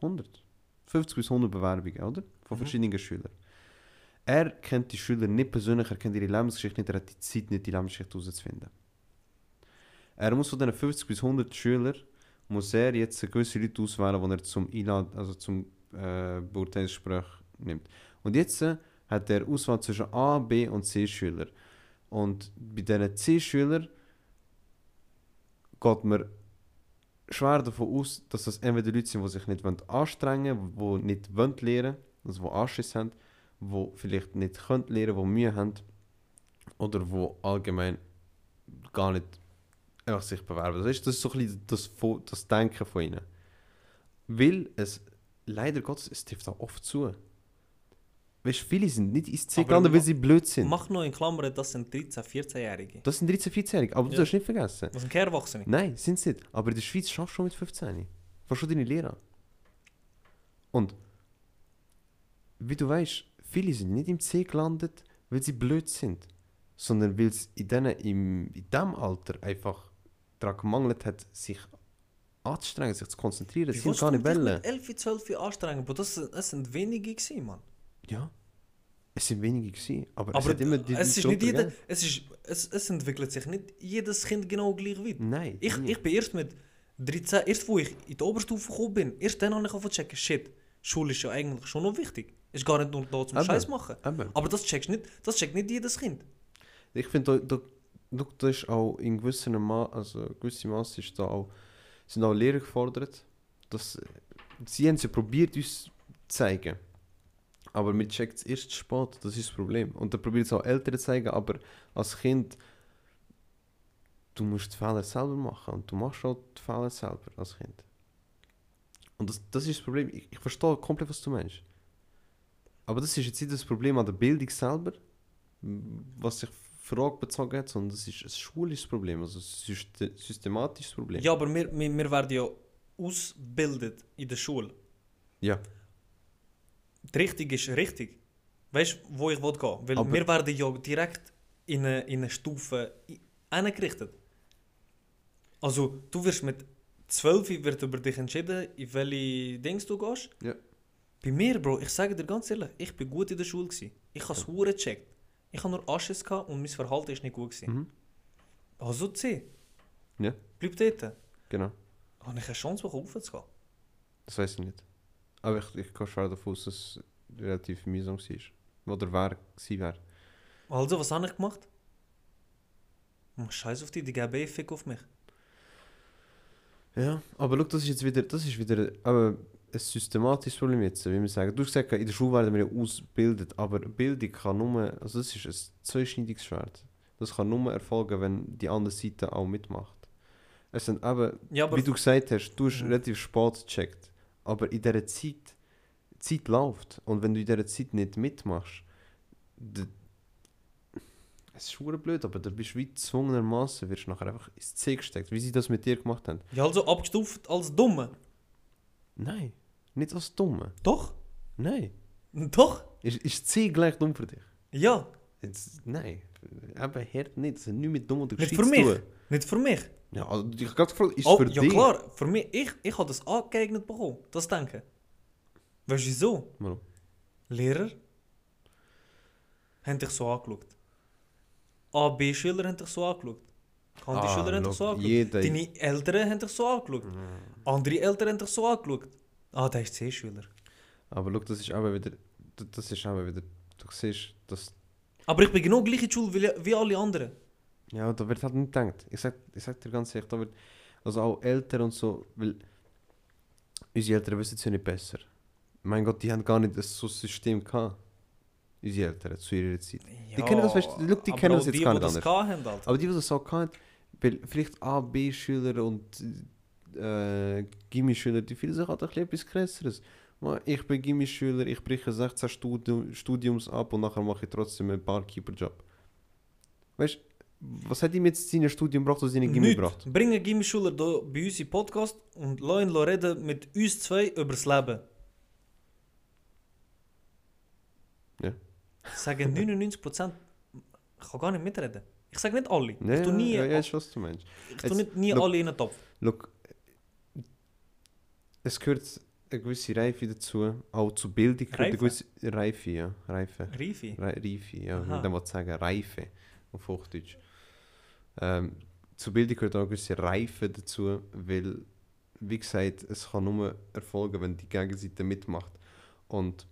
100, 50 bis 100 Bewerbungen, oder? Von Mhm. verschiedenen Schülern. Er kennt die Schüler nicht persönlich, er kennt ihre Lebensgeschichte nicht, er hat die Zeit nicht, die Lebensgeschichte herauszufinden. Er muss von diesen 50 bis 100 Schülern muss er jetzt gewisse Leute auswählen, die er zum Einlad also zum äh, Beurteilungsgespräch nimmt. Und jetzt äh, hat er Auswahl zwischen A, B und C Schüler. Und bei diesen C Schülern geht man schwer davon aus, dass das entweder Leute sind, die sich nicht wollen anstrengen wollen, die nicht wollen lernen also die Anschiss haben, die vielleicht nicht können lernen, die Mühe haben oder die allgemein gar nicht einfach sich bewerben. Das ist, das ist so ein bisschen das, das Denken von ihnen. Weil es, leider Gottes, es trifft auch oft zu. Weißt du, viele sind nicht ins C Aber gelandet, weil sie blöd sind. Mach noch in Klammern, das sind 13-, 14-Jährige. Das sind 13-, 14-Jährige, aber du Ja. darfst nicht vergessen. Das sind keine Erwachsene. Nein, sind sie nicht. Aber in der Schweiz schaffst du schon mit 15. Fast schon deine Lehre. Und wie du weißt, viele sind nicht im C gelandet, weil sie blöd sind, sondern weil es in, denen, im, in diesem Alter einfach daran gemangelt hat, sich anzustrengen, sich zu konzentrieren. Sie sind gar nicht mit 11, 12 Jahren anstrengen? Bro, das, sind- das sind wenige gewesen, Mann. Ja, es sind wenige gewesen, aber, Aber es hat immer die es, ist nicht jeder, es, ist, es, es entwickelt sich nicht jedes Kind genau gleich weit. Nein. Ich, nie. ich bin erst mit 13, erst wo ich in die Oberstufe gekommen bin, erst dann habe ich zu checken, shit, Schule ist ja eigentlich schon noch wichtig. Ist gar nicht nur da zum. Scheiß machen. Aber das checkst nicht, das checkt nicht jedes Kind. Ich finde, da, da, da, ist auch in gewissem Ma also gewissem Maß ist da auch, sind auch Lehrer gefordert. Dass, sie haben ja probiert, uns zu zeigen. Aber wir checken es erst spät, das ist das Problem. Und dann probiert es auch Eltern zu zeigen, aber als Kind, du musst die Fehler selber machen. Und du machst auch die Fehler selber als Kind. Und das, das ist das Problem. Ich, ich verstehe komplett, was du meinst. Aber das ist jetzt nicht das Problem an der Bildung selber, was sich fragbezogen hat, sondern das ist ein schulisches Problem, also ein syste- systematisches Problem. Ja, aber wir, wir, wir werden ja ausgebildet in der Schule. Ja. Die Richtung ist richtig. Weißt du, wo ich will gehen? Weil Aber- wir werden ja direkt in eine, in eine Stufe hingerichtet. Also, du wirst mit 12 wird über dich entschieden, in welche Dings du gehst. Ja. Bei mir, Bro, ich sage dir ganz ehrlich, ich bin gut in der Schule. Gewesen. Ich habe es hure gecheckt. Ich habe nur Asches gehabt und mein Verhalten ist nicht gut. Gewesen. Mhm. Also C. Ja. Bleib dort. Genau. Habe ich eine Chance bekommen, aufzugehen? Das weiß ich nicht. Aber ich, ich gehe schwer davon aus, dass es relativ mühsam war. Oder wäre, gewesen wäre. Also, was habe ich gemacht? Scheiß auf die, die geben eh Fick auf mich. Ja, aber schau, das ist jetzt wieder, das ist wieder aber ein systematisches Problem jetzt, wie wir sagen. Du hast gesagt, in der Schule werden wir ja ausgebildet, aber Bildung kann nur, also das ist ein zweischneidiges Schwert. Das kann nur erfolgen, wenn die andere Seite auch mitmacht. Es sind eben, Ja, aber wie du gesagt hast, du hast Mhm. relativ spät gecheckt, aber in dieser Zeit, die Zeit läuft und wenn du in dieser Zeit nicht mitmachst, es ist schwer blöd, aber du bist wie gezwungenermaßen, wirst du nachher einfach ins C gesteckt, wie sie das mit dir gemacht haben. ja, also abgestuft als Dumme. Nein, nicht als Dumme. Doch? Nein. Doch? Ist, ist C gleich dumm für dich? Ja. Jetzt, nein, eben hört nicht. Das hat nichts mit dumm oder Nicht gescheit für zu mich. tun. Nicht für mich. Ja, also ich gerade gefragt, ist Oh, für ja dich? klar, für mich, ich, ich habe das angeeignet bekommen, das Denken. Weißt du wieso? Warum? Lehrer haben dich so angeschaut. A, B-Schüler haben dich so angeschaut. Kanti-Schüler haben dich so schau, angeschaut. jeder- Deine Eltern haben dich so angeschaut. Andere Eltern haben dich so angeschaut. Ah, der ist C-Schüler. Aber schau, das ist aber wieder, das- ist aber wieder, du siehst, das, Aber ich bin genau gleich in die Schule wie, wie alle anderen. Ja, da wird halt nicht gedacht. Ich sag, ich sag dir ganz ehrlich, da wird, also auch Eltern und so, weil unsere Eltern wissen es ja nicht besser. Mein Gott, die haben gar nicht so ein System gehabt. Unsere Eltern zu ihrer Zeit. Ja, kennen das, weißt du, look, die kennen auch das jetzt die, gar die nicht das anders. gehabt haben. Aber die, die das so hatten, weil vielleicht A, B-Schüler und äh, Gimmi-Schüler, die fühlen sich halt ein bisschen etwas. Man, Ich bin Gimmi-Schüler, ich breche 16 Studium, Studiums ab und nachher mache ich trotzdem einen Barkeeper-Job. Weißt du, was hat ihm jetzt sein Studium gebracht, was seine Gimmi Nicht. gebracht? Bringen Gimmi-Schüler hier bei uns in den Podcast und lassen ihn reden mit uns zwei über das Leben. Ja. Ich sage 99%, ich kann gar nicht mitreden. Ich sage nicht alle. Ja, ich tue nie, ja, ja, ist was du meinst. ich tue nicht nie look. alle in den Topf. Look, es gehört eine gewisse Reife dazu, auch zur Bildung gehört eine Reife? gewisse Reife, ja, Reife. Reife. Re Reife, ja, Aha. ich würde mal sagen Reife auf Hochdeutsch. Ähm, zur Bildung gehört auch eine gewisse Reife dazu, weil, wie gesagt, es kann nur erfolgen, wenn die Gegenseite mitmacht. Und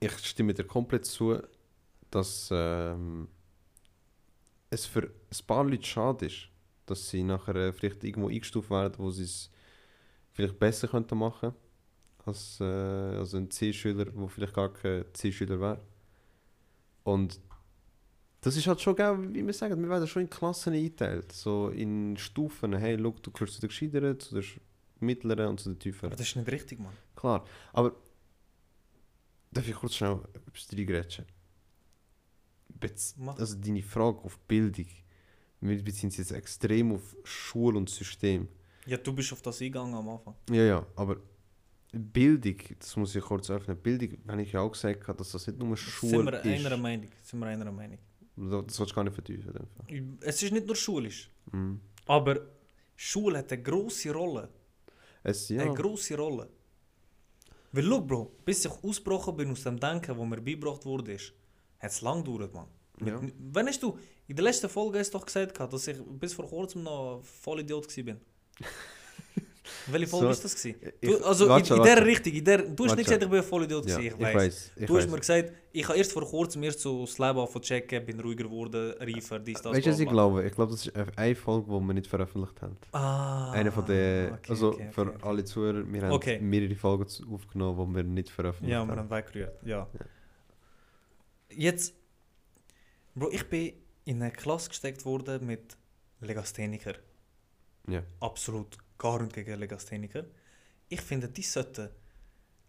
ich stimme dir komplett zu, dass ähm, es für ein paar Leute schade ist, dass sie nachher äh, vielleicht irgendwo eingestuft werden, wo sie es vielleicht besser könnten machen als äh, also ein C-Schüler, der vielleicht gar kein C-Schüler wäre. Und das ist halt schon, gell, wie wir sagen, wir werden schon in Klassen eingeteilt, so in Stufen. Hey, look, du gehörst zu den Gescheiteren, zu den Mittleren und zu den Tieferen. Aber das ist nicht richtig, Mann. Klar, aber darf ich kurz schnell etwas reingrätschen? Bez-. Also deine Frage auf Bildung, wir beziehen uns jetzt extrem auf Schule und System. Ja, du bist auf das eingegangen am Anfang. Ja, ja, aber Bildung, das muss ich kurz öffnen, Bildung, wenn ich ja auch gesagt habe, dass das nicht nur Sind Schule wir ist. einer Meinung. Sind wir einer Meinung. Das das sollst du gar nicht vertiefen. Es ist nicht nur schulisch. Mhm. Aber Schule hat eine grosse Rolle. Es, ja, Eine grosse Rolle. Weil, schau, Bro, bis ich ausgebrochen bin aus dem Denken, wo mir beigebracht wurde, ist, hat es lang gedauert, Mann. Ja. Wann hast du, in der letzten Folge hast du doch gesagt, dass ich bis vor kurzem noch voll Idiot war. Welche Folge So, war das? Gewesen? ich- Du, also warte in, in dieser warte. Richtung, in der, du hast Warte nicht gesagt, ich bin ein Vollidiot. ja, ich weiß. Du hast mir gesagt, ich habe erst vor kurzem erst so das Leben checken, bin ruhiger geworden, reifer, dies, das, Weißt du, was ich glaube? Ich glaube, das ist eine Folge, die wir nicht veröffentlicht haben. Ah, Eine von okay, also okay, für okay, alle Zuhörer, wir haben mehrere Folgen aufgenommen, die wir nicht veröffentlicht Ja, wir haben. haben weggerührt, ja. Ja. Jetzt, Bro, ich bin in eine Klasse gesteckt worden mit Legastheniker. Ja. Absolut gar nicht gegen Legastheniker. Ich finde, die sollten...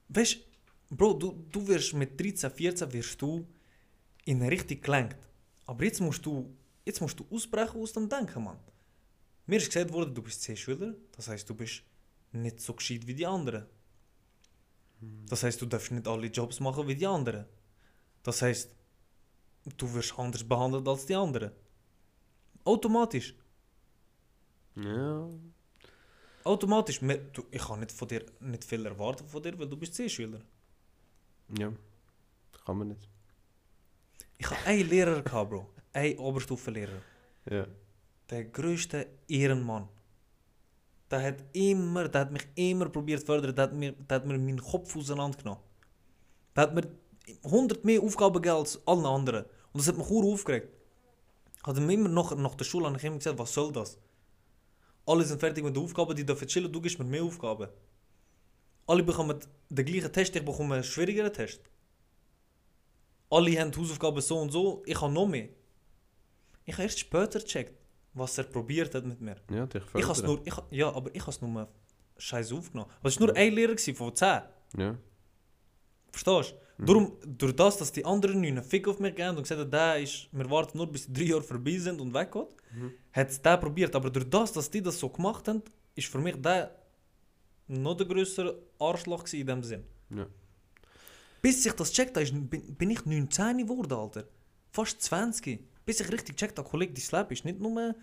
Weißt du, Bro, du, du wirst mit 13, 14 wirst du in eine Richtung gelenkt. Aber jetzt musst du, jetzt musst du ausbrechen aus dem Denken, Mann. Mir ist gesagt worden, du bist C-Schüler, das heißt, du bist nicht so gescheit wie die anderen. Das heißt, du darfst nicht alle Jobs machen wie die anderen. Das heißt, du wirst anders behandelt als die anderen. Automatisch. Ja. Automatisch. Mir- Du, ich kann nicht von dir nicht viel erwarten von dir, weil du bist C-Schüler. Ja. Kann man nicht. Ich hatte einen Lehrer, gehabt, Bro. Einen Oberstufenlehrer. Ja. Der größte Ehrenmann. Der hat immer, der hat mich immer probiert zu fördern. Der hat mir, der hat mir meinen Kopf auseinandergenommen. Der hat mir 100 mehr Aufgaben gegeben als allen anderen. Und das hat mich auch aufgeregt. Ich mir immer nach, nach der Schule habe ich immer gesagt, was soll das? Alle sind fertig mit den Aufgaben, die dürfen chillen, du gibst mir mehr Aufgaben. Alle bekommen den gleichen Test, ich bekomme einen schwierigeren Test. Alle haben Hausaufgaben so und so, ich habe noch mehr. Ich habe erst später gecheckt, was er probiert hat mit mir. Ja, dich Ich has nur, ich, ja, aber ich habe es nur scheiße aufgenommen. Es war nur ein Lehrer von 10. Ja. Verstehst du? Mhm. Darum, durch das, dass die anderen neun einen Fick auf mich gegeben und gesagt haben, der ist, wir warten nur bis die drei Jahre vorbei sind und weggeht, Mhm. hat es der probiert. Aber durch das, dass die das so gemacht haben, ist für mich der noch der größere Arschloch in dem Sinn. Ja. Bis ich das checkt habe, bin, bin ich 19 geworden, Alter. Fast 20. Bis ich richtig checkt habe, Kollege, dein Leben ist nicht nur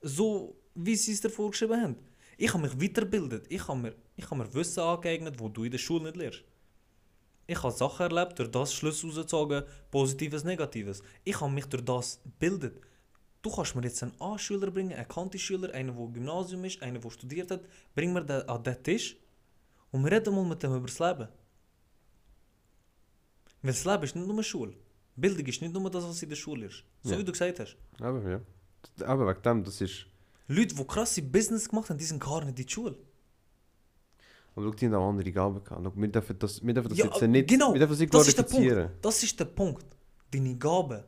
so, wie sie es dir vorgeschrieben haben. Ich habe mich weitergebildet. Ich habe mir, ich habe mir Wissen angeeignet, wo du in der Schule nicht lernst. Ich habe Sachen erlebt, durch das Schlüsse rausgezogen, Positives, Negatives. Ich habe mich durch das gebildet. Du kannst mir jetzt einen A-Schüler bringen, einen Kanti-Schüler, einen, der Gymnasium ist, einen, der studiert hat. Bring mir den an den Tisch und wir reden mal mit dem über das Leben. Weil das Leben ist nicht nur Schule. Bildung ist nicht nur das, was in der Schule ist. So Ja. wie du gesagt hast. Aber ja. Aber wegen dem, das ist... Leute, die krasse Business gemacht haben, die sind gar nicht in die Schule. Aber schau, die haben auch andere Gaben gehabt. Schau, Wir dürfen das, wir dürfen das Ja, jetzt nicht... genau. Wir dürfen Das ist der glorifizieren. Das ist der Punkt. Deine Gaben.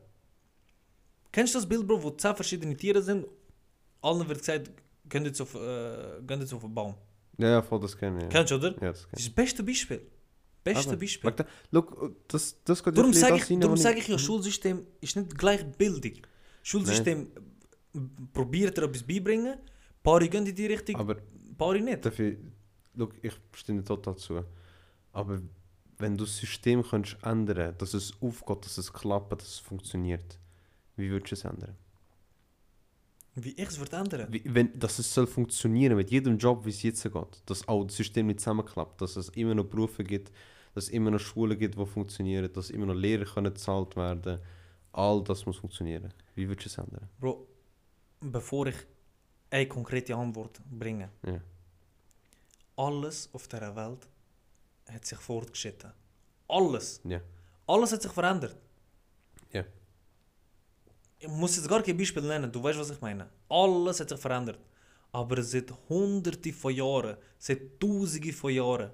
Kennst du das Bild, Bro, wo zehn verschiedene Tiere sind? Allen wird gesagt, gehen jetzt auf, äh, gehen jetzt auf einen Baum. Ja, ja, voll, das kenne ich. Ja. Kennst du, oder? Ja, das Das kenne ist das beste Beispiel. Beste Aber, Beispiel. Dem- Schau, das, das geht Darum sage das ich, darum wo sag ich ja, Schulsystem ist nicht gleich Bildung. Schulsystem äh, probiert dir etwas beibringen, Paare gehen in die Richtung, Aber Paare nicht. dafür... Schau, ich stimme total zu. Aber wenn du das System könntest ändern dass es aufgeht, dass es klappt, dass es funktioniert, wie würdest du es ändern? Wie ich es würde ändern. Wie, wenn, dass es soll funktionieren mit jedem Job, wie es jetzt geht. Dass auch das System nicht zusammenklappt. Dass es immer noch Berufe gibt, dass es immer noch Schulen gibt, die funktionieren, dass immer noch Lehrer können bezahlt werden All das muss funktionieren. Wie würdest du es ändern? Bro, bevor ich eine konkrete Antwort bringe. Ja. Alles auf dieser Welt hat sich fortgeschritten. Alles. Ja. Alles hat sich verändert. Ja. Ich muss jetzt gar kein Beispiel nennen, du weißt, was ich meine. Alles hat sich verändert. Aber seit hunderte von Jahren, seit tausende von Jahren,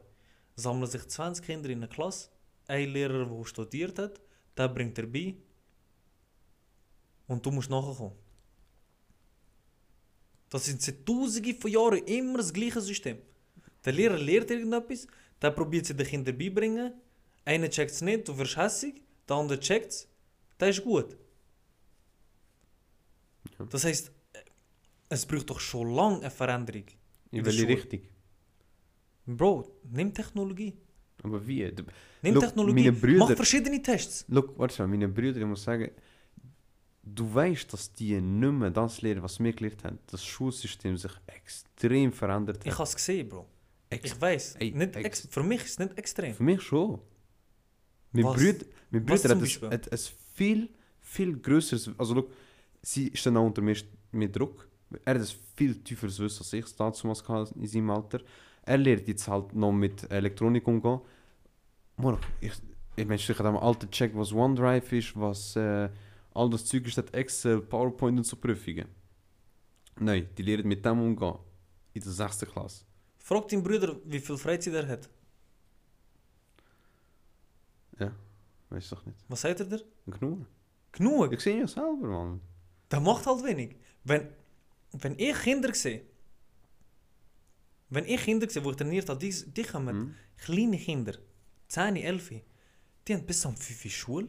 sammeln sich 20 Kinder in einer Klasse. Ein Lehrer, der studiert hat, der bringt er bei. Und du musst nachkommen. Das sind seit tausende von Jahren immer das gleiche System. Der Lehrer lehrt irgendetwas, der probiert es den Kindern beibringen. Einer checkt es nicht, du wirst hässig. Der andere checkt es, der ist gut. Ja. Das heisst, es braucht doch schon lange eine Veränderung. In welche. Richtung? Bro, nimm Technologie. Aber wie? Du- Nimm Look, Technologie. Brüder- Mach verschiedene Tests. Look, warte schon, meine Brüder, ich muss sagen, du weißt, dass die nicht mehr das lernen, was wir gelernt haben. Das Schulsystem sich extrem verändert Ich hat. habe es gesehen, Bro. Ex- Ich weiß. Ey, Nicht ex- für mich ist es nicht extrem. Für mich schon. Mein Was? Bruder, mein Bruder hat, ein, hat ein viel, viel grösseres... Also look, sie ist dann auch unter mir, mir Druck. Er hat ein viel tieferes Wissen als ich damals in seinem Alter. Er lernt jetzt halt noch mit Elektronik umgehen. Mann, ich, ich meine, ich habe am alten Check, was OneDrive ist, was äh, all das Zeug ist, hat Excel, PowerPoint und so Prüfungen. Nein, die lernen mit dem umgehen. In der 6. Klasse. Frag deinen Bruder, wie viel Freizeit er hat. Ja, weiß doch nicht. Was sagt er dir? Genug. Genug. Ich sehe ja selber, Mann. Der macht halt wenig. Wenn, wenn ich Kinder sehe, wenn ich Kinder sehe, wo ich trainiert habe, die, die kommen Hm? kleine Kinder, 10, 11, die haben bis um 5 Uhr Schule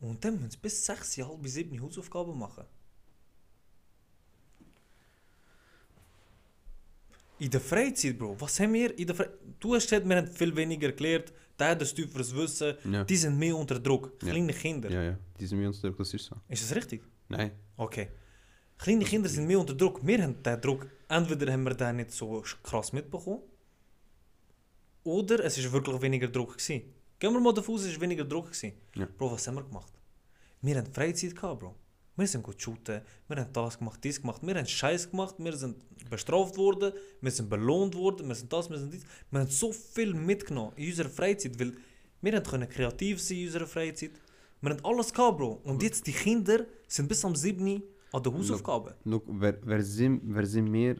und dann müssen sie bis 6, halb 7 Hausaufgaben machen. In der Freizeit, Bro, was haben wir in der Freizeit? Du hast gesagt, wir haben viel weniger gelernt, der hat ein tieferes Wissen, Ja. die sind mehr unter Druck, Ja. kleine Kinder. Ja, ja, die sind mir uns das ist so. Ist das richtig? Nein. Okay. Kleine Kinder sind mehr unter Druck. Wir haben den Druck, entweder haben wir den nicht so krass mitbekommen, oder es ist wirklich weniger Druck gewesen. Gehen wir mal davon aus, es ist weniger Druck gewesen. Ja. Bro, was haben wir gemacht? Wir haben Freizeit gehabt, Bro. Wir sind gut shooten, wir haben das gemacht, dies gemacht, wir haben Scheiß gemacht, wir sind bestraft worden, wir sind belohnt worden, wir sind das, wir sind dies. Wir haben so viel mitgenommen in unserer Freizeit, weil wir können kreativ sein in unserer Freizeit. Wir haben alles gehabt, Bro. Und jetzt die Kinder sind bis am 7. an der Hausaufgaben. Look, wer, wer, sind, wer sind wir,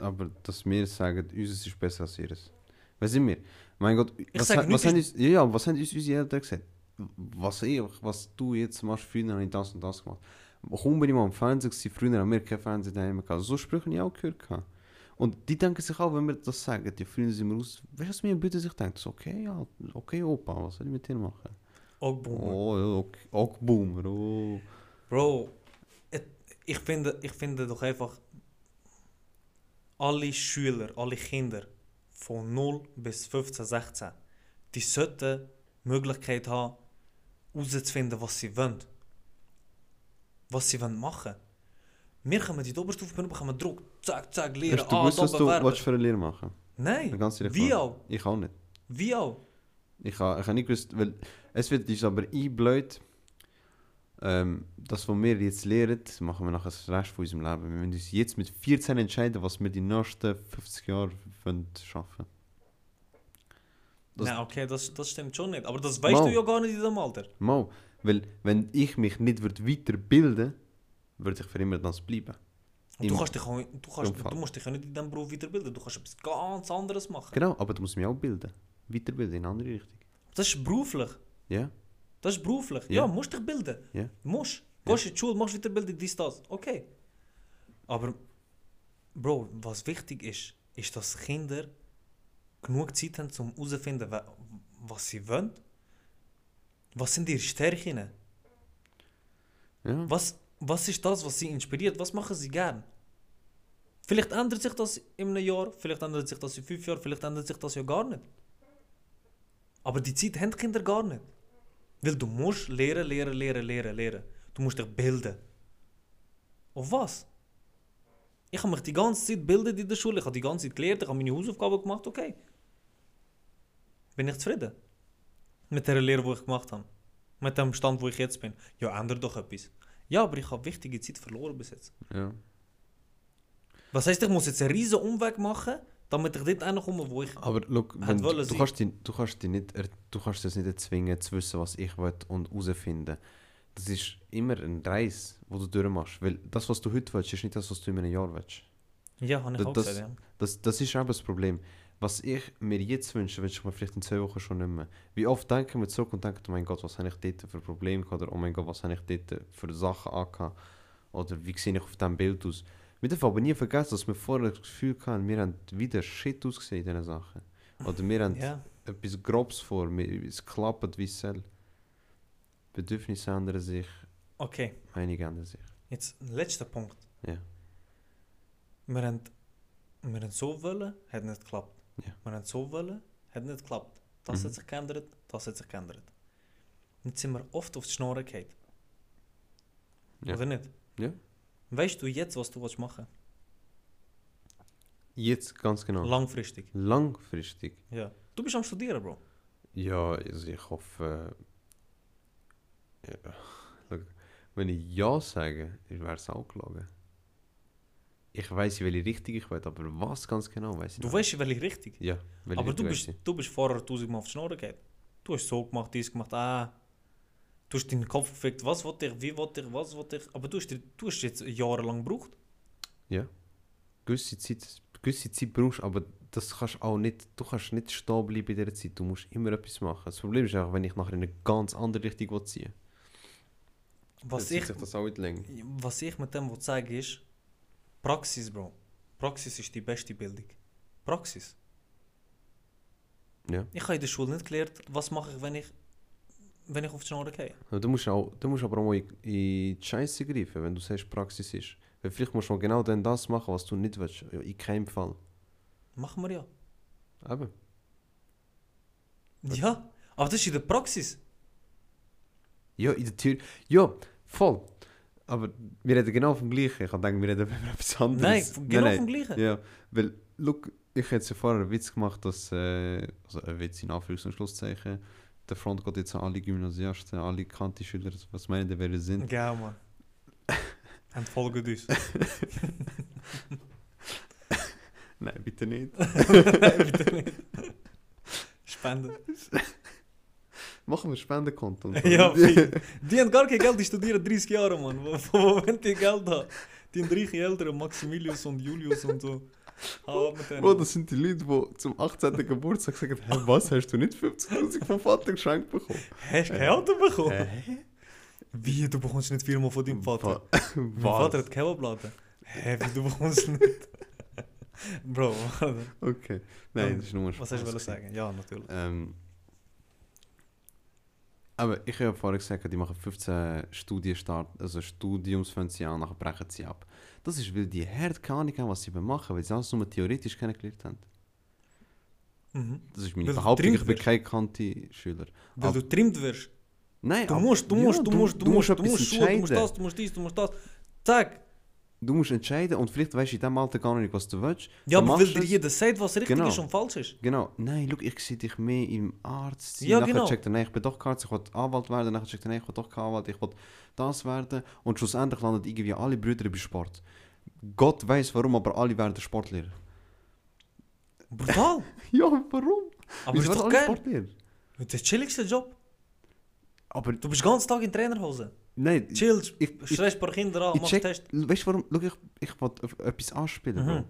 aber dass wir sagen, unseres ist besser als ihres? Wer sind wir? Mein Gott, was, sag ha- nicht, was, haben ja, was haben uns unsere Eltern gesagt? Was, ich, was du jetzt machst, früher habe ich das und das gemacht. Kaum bin ich mal am Fernsehen gewesen, früher haben wir kein Fernsehen daheim gehabt. So Sprüche habe ich auch gehört. gehabt. Und die denken sich auch, wenn wir das sagen, die früher sind wir aus, weißt du, was mir bitte sich denkt? So, okay, ja, okay, Opa, was soll ich mit dir machen? Auch Boomer. Oh, okay, auch Boomer, oh. Bro, ich finde, ich finde doch einfach, alle Schüler, alle Kinder von 0 bis 15, 16, die sollten Möglichkeit haben, herauszufinden, was sie wollen. Was sie wollen machen. Wir kommen in die Oberstufe, wir bekommen Druck, zack, zack, lernen, Hast du ah, gewusst, da was du willst für eine Lehre machen Nein, wie auch, Ich auch nicht. wie auch. Ich habe ich ha nicht gewusst, weil es wird uns aber einblöd, ähm, das, was wir jetzt lernen, machen wir nachher das Rest von unserem Leben. Wir müssen uns jetzt mit 14 entscheiden, was wir die nächsten 50 Jahre wollen schaffen Das- Nein, okay, das, das stimmt schon nicht. Aber das weißt Mal. du ja gar nicht in diesem Alter. Mal, weil wenn ich mich nicht würd weiterbilden würde, ich für immer das bleiben. Und du, kannst dich auch, du, kannst, du musst dich ja nicht in diesem Beruf weiterbilden. Du kannst etwas ganz anderes machen. Genau, aber du musst mich auch bilden. Weiterbilden in eine andere Richtung. Das ist beruflich. Ja? Das ist beruflich. Ja. Ja, musst dich bilden. Ja. Musst. Gehst in die Schule, machst Weiterbildung, dies, das. Okay. Aber, Bro, was wichtig ist, ist, dass Kinder genug Zeit haben, um herauszufinden, wa- was sie wollen. Was sind ihre Stärken? Ja. Was, was ist das, was sie inspiriert? Was machen sie gern? Vielleicht ändert sich das in einem Jahr, vielleicht ändert sich das in fünf Jahren, vielleicht ändert sich das ja gar nicht. Aber die Zeit haben die Kinder gar nicht. Weil du musst lehren, lehren, lehren, lehren, lehren. Du musst dich bilden. Auf was? Ich habe mich die ganze Zeit bildet in der Schule, ich habe die ganze Zeit gelernt, ich habe meine Hausaufgaben gemacht, okay. Bin ich zufrieden? Mit der Lehre, die ich gemacht habe. Mit dem Stand, wo ich jetzt bin. Ja, ändert doch etwas. Ja, aber ich habe wichtige Zeit verloren bis jetzt. ja. Was heißt, ich muss jetzt einen riesen Umweg machen, damit ich dort hinkomme, wo ich... Aber look, wenn du, du, kannst dich, du, kannst dich nicht, du kannst das nicht erzwingen, zu wissen, was ich will und herausfinden. Das ist immer ein Reis, wo du durchmachst. Weil das, was du heute willst, ist nicht das, was du in einem Jahr willst. Ja, habe ich Das- auch das- gesagt, ja. Das, das ist eben das Problem. Was ich mir jetzt wünsche, wünsche ich mir vielleicht in zwei Wochen schon nicht mehr. Wie oft denken wir zurück und denken, oh mein Gott, was habe ich dort für Probleme gehabt? Oder oh mein Gott, was habe ich dort für Sachen angehabt? Oder wie sehe ich auf diesem Bild aus? Wir dürfen aber nie vergessen, dass wir vorher das Gefühl hatten, wir haben wieder Shit ausgesehen in diesen Sachen. Oder wir haben Ja, etwas Grobes vor, es klappt wie es soll. Bedürfnisse ändern sich, okay. Meinungen ändern sich. Jetzt, letzter Punkt. Ja. Wir haben, wir haben so wollen, hat nicht geklappt. Ja. Wir haben so wollen, hat nicht geklappt. Das Mhm. hat sich geändert, das hat sich geändert. Jetzt sind wir oft auf die Schnorren gefallen. Ja. Oder nicht? Ja. Weißt du jetzt, was du willst machen Jetzt ganz genau. Langfristig. Langfristig. Ja. Du bist am Studieren, Bro. Ja, also ich hoffe. Ja, wenn ich Ja sage, wäre es auch gelogen. Ich weiß, welche Richtung ich will, aber was ganz genau weiß ich Du nicht. weißt, welche Richtung. Ja, welche Aber du Richtung bist, weiss ich. du bist vorher tausendmal auf die Schnorren gefallen. Du hast so gemacht, dies gemacht, ah. Du hast deinen Kopf gefickt, was wollte ich, wie wollte ich, was wollte ich. Aber du hast, du hast jetzt jahrelang gebraucht. Gewisse Zeit, gewisse Zeit brauchst du, aber das kannst auch nicht, du kannst nicht stehen bleiben in dieser Zeit. Du musst immer etwas machen. Das Problem ist auch, wenn ich nachher in eine ganz andere Richtung will ziehen Was ich, das auch in die Länge. was ich mit dem will sagen ist, Praxis, Bro. Praxis ist die beste Bildung. Praxis. Ja. Ich habe in der Schule nicht gelernt, was mache ich, wenn ich, wenn ich auf die Schnorren gehe. Du musst, auch, du musst aber auch mal in, in die Scheiße greifen, wenn du sagst, Praxis ist. Weil vielleicht musst du genau dann das machen, was du nicht willst. In keinem Fall. Machen wir ja. Eben. Ja, aber das ist in der Praxis. Ja, in der Tür. Ja, voll. Aber wir reden genau vom Gleichen. Ich denke, wir reden über etwas anderes. Nein, genau nein, vom Gleichen. Ja, weil, look, ich hätte ja vorher einen Witz gemacht, dass, äh, also ein Witz in Anführungs- und Schlusszeichen, der Front geht jetzt an alle Gymnasiasten, alle Kanti-Schüler, was meinen die, wer sie sind? Ja, Mann. Und folgt uns. Nein, bitte nicht. Nein, bitte nicht. Spenden. Machen wir Spendenkonto. Ja. Die haben gar kein Geld, die studieren 30 Jahre, Mann. Wo, wo, wo wollen die Geld haben? Die haben reiche Eltern, Maximilius und Julius und so. Hau ab mit denen. Bro, das sind die Leute, die zum 18. Geburtstag sagen, hä, was, hast du nicht 50'000 vom Vater geschenkt bekommen? Hast du kein Auto bekommen? Hä? Wie, du bekommst nicht viermal von deinem Vater? Wa- Mein Was? Vater hat Kebabladen. Hä, wie, du bekommst nicht? Bro, warte. Okay. Nein, das ist nur ein was hast du sagen? Ja, natürlich. Ähm, aber ich habe vorher gesagt, die machen 15 Studienstart, also Studiumsfinanzial, nachher brechen sie ab. Das ist, weil die hart keine Ahnung haben, was sie machen, weil sie alles nur theoretisch kennengelernt haben. Mhm. Das ist meine Weil du Behauptung, ich getrimmt bin kein Kanti-Schüler. Weil Ab- du trimmt wirst. Nein, Du musst, du ja, musst, du musst, du musst, du musst du musst das, du musst dies, du musst das. Zack. Du musst entscheiden und vielleicht weißt du in diesem Alter gar nicht, was du willst. Ja, aber weil dir jeder sagt, was richtig Genau. ist und falsch ist. Genau. Nein, schau, ich sehe dich mehr im Arzt. Ja, nachher genau. checkt er, nein, ich bin doch Arzt, ich will Anwalt werden. Nachher checkt er, nein, ich will doch kein Anwalt, ich will das werden. Und schlussendlich landen irgendwie alle Brüder bei Sport. Gott weiß warum, aber alle werden Sportlehrer. Brutal. Ja, warum? Aber ist Wieso doch werden alle geil. Sportlehrer? Das ist der chilligste Job. Aber Du bist den ganzen Tag in Trainerhose. Nein, ich, stresst ein paar Kinder an, ich machst check, Test. weißt du warum? Schau, ich, ich will auf etwas anspielen. Mhm.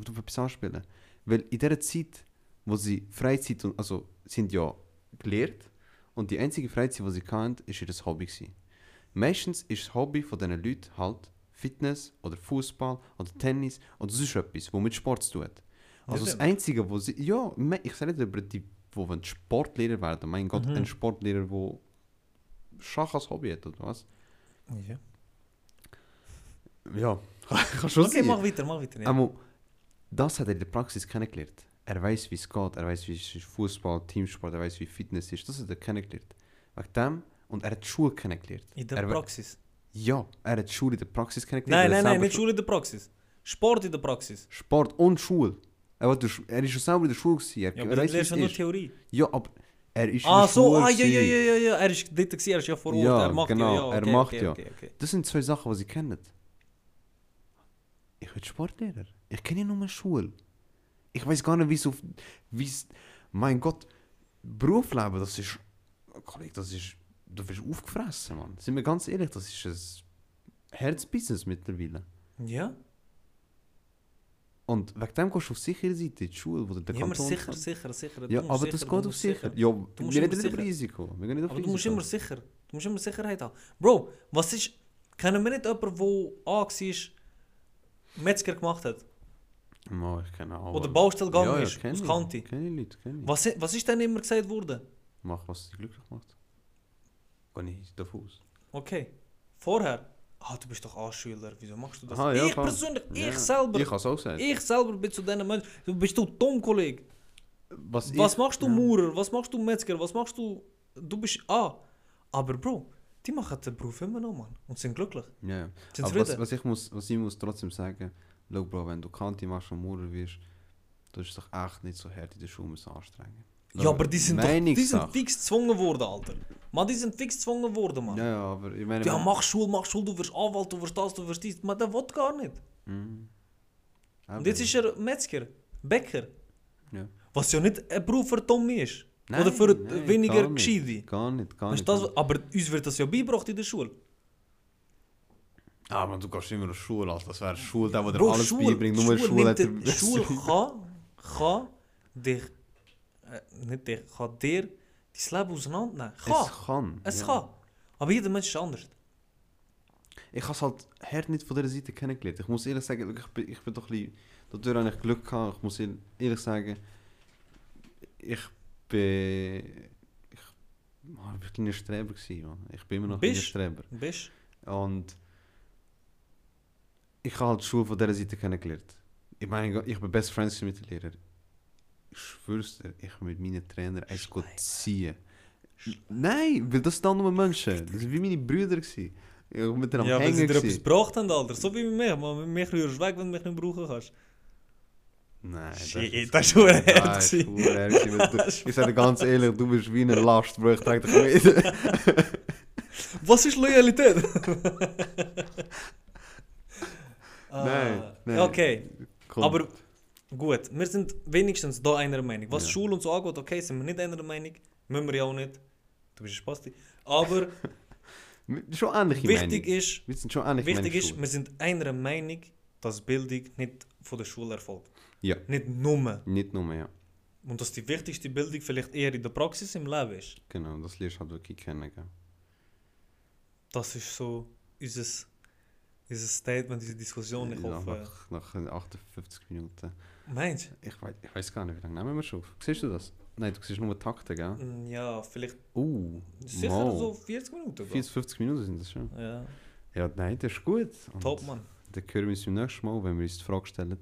Ich auf etwas anspielen. Weil in dieser Zeit, wo sie Freizeit, und, also sind ja gelehrt und die einzige Freizeit, die sie hatten, ist ihr Hobby. Gewesen. Meistens ist das Hobby von diesen Leuten halt Fitness oder Fußball oder Tennis oder sonst etwas, wo mit Sport zu tun hat. Also das. Einzige, wo sie, ja, ich sage nicht über die, wollen Sportlehrer werden, mein Gott, Mhm. ein Sportlehrer, der Schach als Hobby hat, oder was? Ja. Ja, kann schon Okay, mach weiter, mach weiter. Ja. Aber das hat er in der Praxis kennengelernt. Er weiß, wie es geht, er weiß, wie es Fußball, Teamsport, er weiß, wie Fitness ist. Das hat er kennengelernt. Wegen dem, und er hat die Schule kennengelernt. In der er, Praxis. Ja, er hat die Schule in der Praxis kennengelernt. Nein, nein, nein, nicht Schule in der Praxis. Sport in der Praxis. Sport und Schule. Er, war durch, er ist schon selber in der Schule. Gewesen. Er, Ja, er aber das lernst du nur. Theorie. Ja, aber er ist Ah, so, ah, ja, ja, ja, ja, ja. Er ist dort gewesen, er ist ja vor Ort. Ja, er macht genau, ja, ja. er okay, macht okay, ja. Okay. Das sind zwei Sachen, die sie kennen. Ich bin Sportlehrer. Ich kenne nur eine Schule. Ich weiß gar nicht, wie es auf. Wie's, mein Gott, Berufsleben, das ist. Kollege, das ist. Du wirst aufgefressen, Mann. Sind wir ganz ehrlich, das ist ein Herzbusiness mittlerweile. Ja, Und wegen dem gehst du auf sichere Seite, in die Schule, wo der ja Kanton sicher, kann. sicher, sicher. Ja, Du aber sicher, das du geht auf musst sicher. Ja, wir reden nicht über sicher. Risiko. Wir gehen nicht auf Aber du Risiko. musst immer sicher. Du musst immer Sicherheit haben. Bro, was ist. Kennen wir nicht jemanden, der A war, Metzger gemacht hat? Oh, ich kenne auch. Oder Baustelle gegangen ja, ja, ist, aus. Kanti. Kenn ich Leute, kenn ich. Was, was ist denn immer gesagt worden? Mach, was dich glücklich macht. Geh nicht davon aus. Okay. Vorher. Ah, du bist doch A-Schüler. Wieso machst du das? Aha, ja, ich voll. persönlich, Ja. ich selber. Ich habe es auch gesagt. Ich selber bin zu diesen Menschen. Du bist du dumm, Kollege. Was, Was ich- machst du ja. Maurer? Was machst du Metzger? Was machst du. Du bist A. Aber Bro, die machen den Beruf immer noch, Mann. Und sind glücklich. Ja. Sind Aber was, was, ich muss, was ich muss trotzdem sagen, schau Bro, wenn du Kanti machst und Maurer wirst, du bist doch echt nicht so hart in der Schule anstrengen. Ja, aber die sind, doch, die sind fix gezwungen worden, Alter. Mann, die sind fix gezwungen worden, Mann. Ja, ja, aber ich meine... Ja, mach Schule, mach Schule, du wirst Anwalt, du wirst das, du wirst dies. Man, der will gar nicht. Mhm. Und jetzt ist er Metzger, Bäcker. Ja. Was ja nicht ein Beruf für Tommy ist. Nein, Oder für nein, weniger. Gescheite. Gar nicht, gar Weißt nicht. das, aber uns wird das ja beigebracht in der Schule. Ah, aber du gehst immer auf Schule, Alter. Das wäre Schule, der, der dir Bro, alles Schule, beibringt. Nur Schule, er... dir- Schule kann, kann dich, äh, nicht dich, kann dir dein Leben auseinandernehmen. Kann. Es kann. Es ja. kann. Aber jeder Mensch ist anders. Ich habe es halt hart nicht von dieser Seite kennengelernt. Ich muss ehrlich sagen, ich bin, ich bin doch ein bisschen... Dadurch habe ich Glück gehabt. Ich muss ehr- ehrlich sagen, ich bin... Ich war ein kleiner Streber gewesen, Mann. Ich bin immer noch ein Bist? Streber. Bist Und ich habe halt die Schule von dieser Seite kennengelernt. Ich meine, ich bin best friends mit den Lehrern. Ich schwör's dir, ich bin mit meinen Trainern eins ziehen. Nein, weil das sind nur Menschen. Das waren wie meine Brüder. Gewesen. Ich war mit Ja, weil sie dir etwas gebracht haben, Alter. So wie mit mir. Man, mich rührst weg, wenn du mich nicht brauchen kannst. Nein, Shit, das ist verdammt hart Ich sage dir ganz ehrlich, du bist wie eine Last, Bro. Ich trage dich mit. Was ist Loyalität? Nein, Ah, nein. Okay, Komm. aber gut. Wir sind wenigstens da einer Meinung. Was Ja. Schule und so angeht, okay, sind wir nicht einer Meinung. Müssen wir ja auch nicht. Du bist ein Spasti. Aber Schon ähnliche wichtig Meinung. ist, Wir sind schon ähnlich wichtig ist, wir sind einer Meinung, dass Bildung nicht von der Schule erfolgt. Ja. Nicht nur. Nicht nur, ja. Und dass die wichtigste Bildung vielleicht eher in der Praxis im Leben ist. Genau, das lernst du halt wirklich kennen. Gell? Das ist so unser, unser Statement, unsere Diskussion. Ich Ja, hoffe. nach, nach 58 Minuten. Meinst Ich weiß, ich weiß gar nicht, wie lange nehmen wir schon auf. Siehst du das? Nein, du siehst nur Takte, gell? du? Mm, Ja, vielleicht Uh, sicher mal. so 40 Minuten. bro. 40, 50 Minuten sind das schon. Ja, Ja, nein, das ist gut. Und top, Mann. Dann hören wir uns beim nächsten Mal, wenn wir uns die Frage stellen,